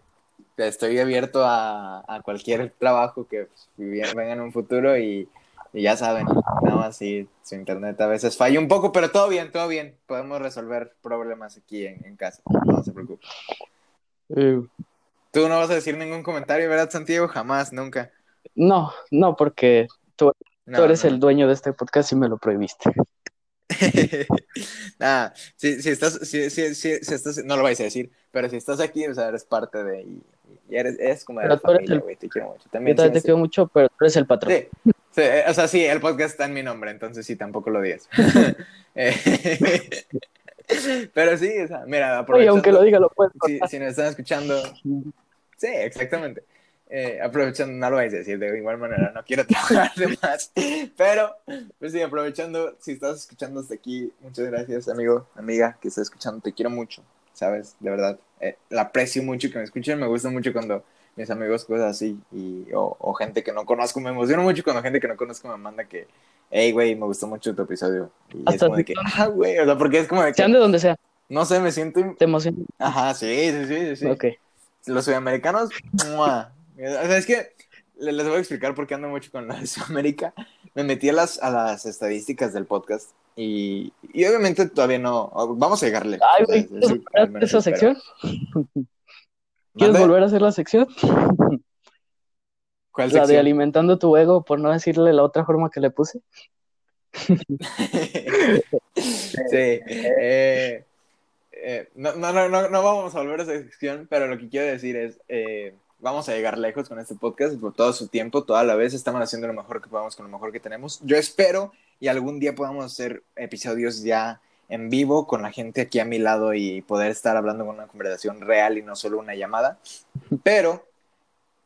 estoy abierto a, a cualquier trabajo que pues, venga en un futuro y, y ya saben, nada más sí, su internet a veces falla un poco, pero todo bien, todo bien, podemos resolver problemas aquí en, en casa, no se preocupe. Eh, Tú no vas a decir ningún comentario, ¿verdad, Santiago? Jamás, nunca. no, no, porque tú, No, tú eres no. el dueño de este podcast y me lo prohibiste. Nada, si, si estás, si, si, si, si estás, no lo vais a decir, pero si estás aquí, o sea, eres parte de, y, eres, eres como de Pero la familia, el- güey, te quiero mucho. Yo También, también sí, te quiero mucho, pero tú eres el patrón. sí, sí, eh, o sea, sí, el podcast está en mi nombre, entonces sí, tampoco lo digas. Eh, pero sí, o sea, mira, Oye, aprovechando, aunque lo diga, lo puedes si, si nos están escuchando, sí, exactamente. Eh, aprovechando, no lo vais a decir de igual manera, no quiero trabajar de más, pero, pues sí, aprovechando, si estás escuchando hasta aquí, muchas gracias, amigo, amiga, que estás escuchando, te quiero mucho, ¿sabes? De verdad, eh, la aprecio mucho que me escuchen, me gusta mucho cuando mis amigos cosas así, y, o, o gente que no conozco, me emociona mucho cuando gente que no conozco me manda que, hey, güey, me gustó mucho tu episodio, y es como de que, ah, güey, o sea, porque es como de que, Sean de donde sea, no sé, me siento, te emociona. ajá, sí, sí, sí, sí, sí Ok. los sudamericanos, ¡mua! O sea, es que le- les voy a explicar por qué ando mucho con la de Sudamérica. Me metí a las, a las estadísticas del podcast y, y obviamente todavía no, vamos a llegarle. Ay, O sea, güey, es- ¿quieres es- volver a al hacer menos esa sección? ¿Quieres ¿Mande? volver a hacer la sección? ¿Cuál La de sección? alimentando tu ego, por no decirle la otra forma que le puse. sí. eh, eh, no, no, no, no, no vamos a volver a esa sección, pero lo que quiero decir es, eh, vamos a llegar lejos con este podcast por todo su tiempo, toda la vez estamos haciendo lo mejor que podamos con lo mejor que tenemos. Yo espero y algún día podamos hacer episodios ya en vivo con la gente aquí a mi lado y poder estar hablando con una conversación real y no solo una llamada. Pero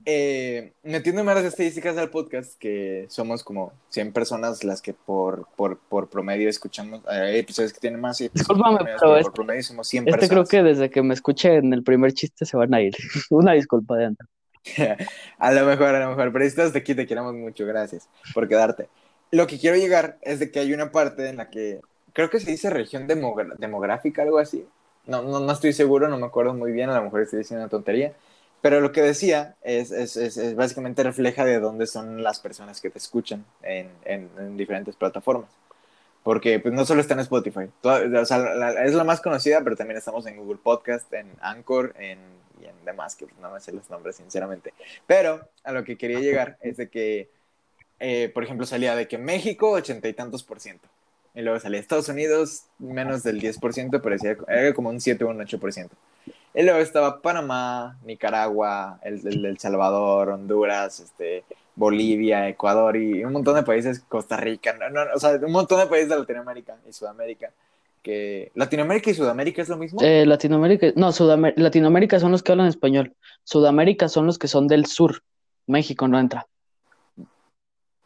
eh, metiéndome a las estadísticas del podcast, que somos como 100 personas las que por, por, por promedio escuchamos, hay episodios que tienen más y Disculpame, pero por este, promedio somos 100 este creo personas. que desde que me escuche en el primer chiste se van a ir. Una disculpa de antes. a lo mejor, a lo mejor, pero si estás de aquí te queremos mucho, gracias por quedarte. Lo que quiero llegar es de que hay una parte en la que creo que se dice región demogra- demográfica, algo así. No, no, no estoy seguro, no me acuerdo muy bien, a lo mejor estoy diciendo una tontería. Pero lo que decía es, es, es, es básicamente refleja de dónde son las personas que te escuchan en, en, en diferentes plataformas. Porque pues, no solo está en Spotify, Toda- o sea, la- es la más conocida, pero también estamos en Google Podcast, en Anchor en, y en demás, que no me sé los nombres sinceramente. Pero a lo que quería llegar es de que, eh, por ejemplo, salía de que México, ochenta y tantos por ciento. Y luego salía Estados Unidos, menos del 10%, pero decía, era como un 7 o un 8%. Y luego estaba Panamá, Nicaragua, el, el, el Salvador, Honduras, este, Bolivia, Ecuador y un montón de países, Costa Rica, no, no, o sea, un montón de países de Latinoamérica y Sudamérica. Que Latinoamérica y Sudamérica es lo mismo. Eh, Latinoamérica, no, Sudamérica, Latinoamérica son los que hablan español. Sudamérica son los que son del sur. México no entra.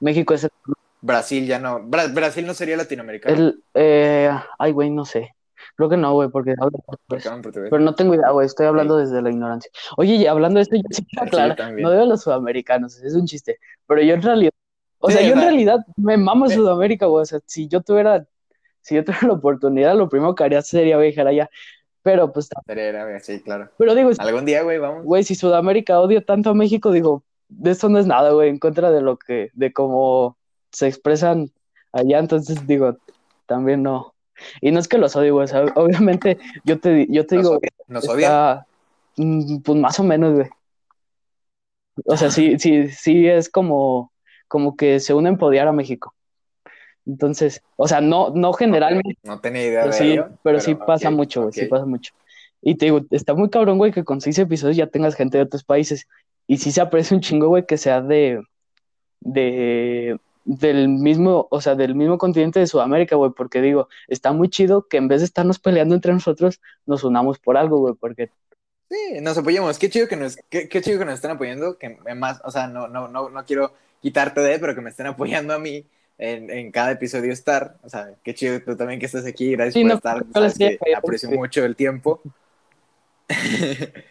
México es el, Brasil ya no. Bra- Brasil no sería latinoamericano. el, eh, ay, güey, no sé. Creo que no, güey, porque. Pero no tengo idea, güey, estoy hablando desde la ignorancia. Oye, y hablando de esto, yo sí también. no veo a los sudamericanos, es un chiste. Pero yo en realidad, o Sí, sea, yo en realidad me mamo. Sudamérica, güey. O sea, si yo tuviera, si yo tuviera la oportunidad, lo primero que haría sería viajar allá. Pero pues, Sí, claro. pero digo, Algún día, güey, vamos. Güey, si Sudamérica odia tanto a México, digo, de esto no es nada, güey, en contra de lo que, de cómo se expresan allá, entonces digo, también no. Y no es que los odie, güey, o sea, obviamente yo te, yo te Nos digo. Nos está, mm, pues más o menos, güey. O sea, sí, sí, sí es como, como que se unen por odiar a México. Entonces, o sea, no, no generalmente, No tenía idea pero de sí, ello. pero sí pasa mucho, güey, sí pasa mucho. Y te digo, está muy cabrón, güey, que con seis episodios ya tengas gente de otros países. Y sí se aprecia un chingo, güey, que sea de, de, del mismo, o sea, del mismo continente de Sudamérica, güey, porque digo, está muy chido que en vez de estarnos peleando entre nosotros, nos unamos por algo, güey, porque Sí, nos apoyamos. Qué chido que nos, qué, qué chido que nos estén apoyando. Que más, o sea, no, no, no, no quiero quitarte de, pero que me estén apoyando a mí en, en cada episodio estar. O sea, qué chido tú también que estés aquí. Gracias Sí, por no, estar. Sabes que aprecio sí. mucho el tiempo.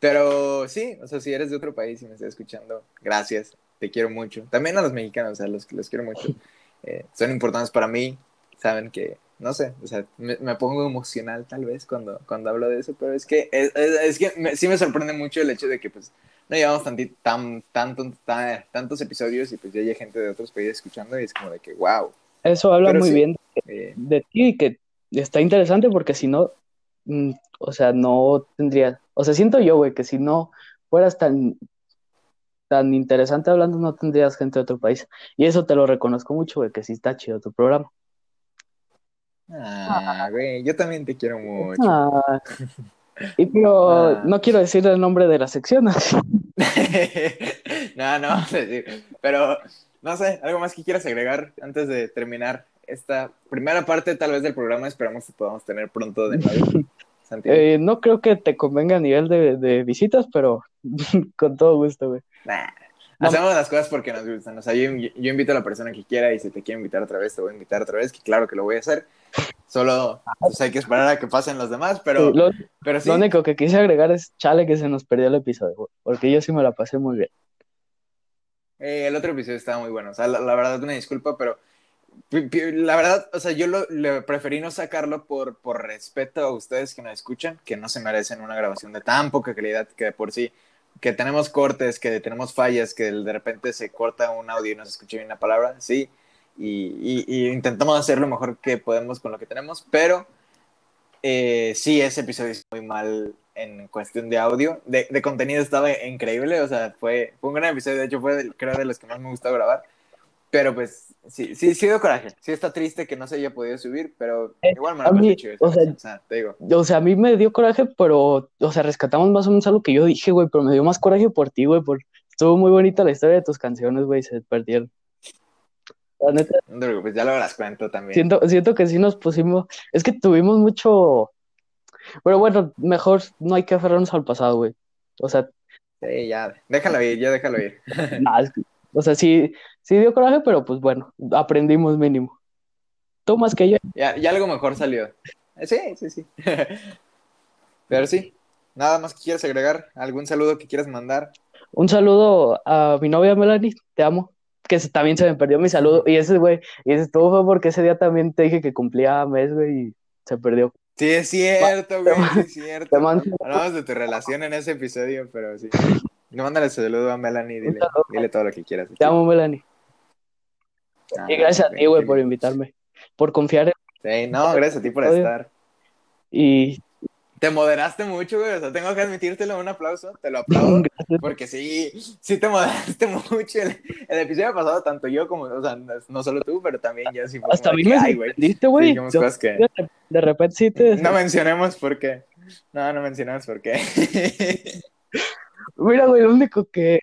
pero sí, o sea, si eres de otro país y me estás escuchando, gracias. Te quiero mucho. También a los mexicanos, o sea, los, los quiero mucho. Eh, son importantes para mí. Saben que, no sé, o sea, me, me pongo emocional tal vez cuando, cuando hablo de eso, pero es que, es, es- es que me- sí me sorprende mucho el hecho de que, pues, no llevamos tan, tanto, tan- tantos episodios y pues ya hay gente de otros países escuchando y es como de que, wow. eso habla Pero muy sí. bien Eh, de ti y que está interesante porque si no, mm, o sea, no tendrías, o sea, siento yo, güey, que si no fueras tan, tan interesante hablando, no tendrías gente de otro país. Y eso te lo reconozco mucho, güey, que sí está chido tu programa. ah, güey, yo también te quiero mucho. Ah, y pero Ah. no quiero decir el nombre de la sección. no, no, vamos a decir. Pero, no sé, algo más que quieras agregar antes de terminar esta primera parte, tal vez del programa. Esperamos que podamos tener pronto de nuevo. Eh, no creo que te convenga a nivel de, de visitas, pero con todo gusto, güey. Nah, No. Hacemos las cosas porque nos gustan. O sea, yo, yo invito a la persona que quiera y si te quiero invitar otra vez, te voy a invitar otra vez, que claro que lo voy a hacer. Solo pues, hay que esperar a que pasen los demás, pero, Lo, pero sí. lo único que quise agregar es, chale, que se nos perdió el episodio, porque yo sí me la pasé muy bien. Eh, el otro episodio estaba muy bueno. O sea, la, la verdad, una disculpa, pero la verdad, o sea, yo lo, le preferí no sacarlo por, por respeto a ustedes que nos escuchan, que no se merecen una grabación de tan poca calidad que de por sí, que tenemos cortes, que tenemos fallas, que de repente se corta un audio y no se escucha bien una palabra, sí. Y, intentamos hacer lo mejor que podemos con lo que tenemos, pero eh, sí, ese episodio es muy mal en cuestión de audio. De, contenido estaba increíble, o sea, fue, fue un gran episodio, de hecho fue, creo, de los que más me gustó grabar. Pero pues, sí, sí, sí dio coraje. Sí está triste que no se haya podido subir, pero igual me Eh, lo mí, chido. o sea- O sea, te digo. O sea, a mí me dio coraje, pero, o sea, rescatamos más o menos algo que yo dije, güey, pero me dio más coraje por ti, güey, por... Estuvo muy bonita la historia de tus canciones, güey, se perdieron. La neta, No te preocupes, ya luego las cuento también. siento, siento que sí nos pusimos, es que tuvimos mucho, pero bueno, mejor no hay que aferrarnos al pasado, güey. O sea, Sí, ya, déjalo ir, ya déjalo ir. nada, es que- o sea, sí, sí dio coraje, pero pues bueno, aprendimos mínimo. Tú más que yo. Ya, ya algo mejor salió. Eh, Sí, sí, sí. Pero sí, nada más que quieras agregar, algún saludo que quieras mandar. Un saludo a mi novia Melanie, te amo. Que se- también se me perdió mi saludo. Y ese, güey, y ese estuvo fue porque ese día también te dije que cumplía mes, güey, y se perdió. Sí, es cierto, güey, sí es cierto. Te mando- Hablamos de tu relación en ese episodio, pero sí. No, mándale saludo a Melanie, dile, saludo. dile todo lo que quieras. Te amo, Melanie. Ah, Y gracias a ti, güey, por invitarme, por confiar en Sí, no, gracias a ti por Oye. estar. y Te moderaste mucho, güey, o sea, tengo que admitírtelo, un aplauso, te lo aplaudo. Porque sí, sí te moderaste mucho. El, el episodio pasado, tanto yo como, o sea, no solo tú, pero también yo sí Hasta a mí me güey, sorprendiste, sí güey. dijimos Yo- cosas que de, de repente sí te... no mencionemos por qué. No, no mencionemos por qué. Mira, güey, lo único que,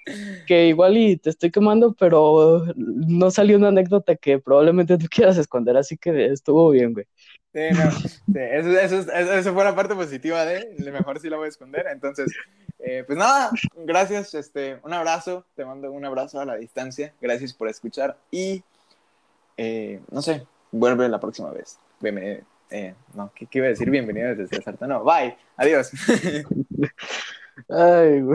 que igual y te estoy quemando, pero no salió una anécdota que probablemente tú quieras esconder, así que estuvo bien, güey. Sí, no, sí, eso, eso, eso, eso fue la parte positiva de, lo mejor sí la voy a esconder. Entonces, eh, pues nada, gracias, este, un abrazo, te mando un abrazo a la distancia, gracias por escuchar y, eh, no sé, vuelve la próxima vez. Bienvenido, eh, no, ¿qué, ¿qué iba a decir? Bienvenido desde César. No, bye, adiós. Ay, güey.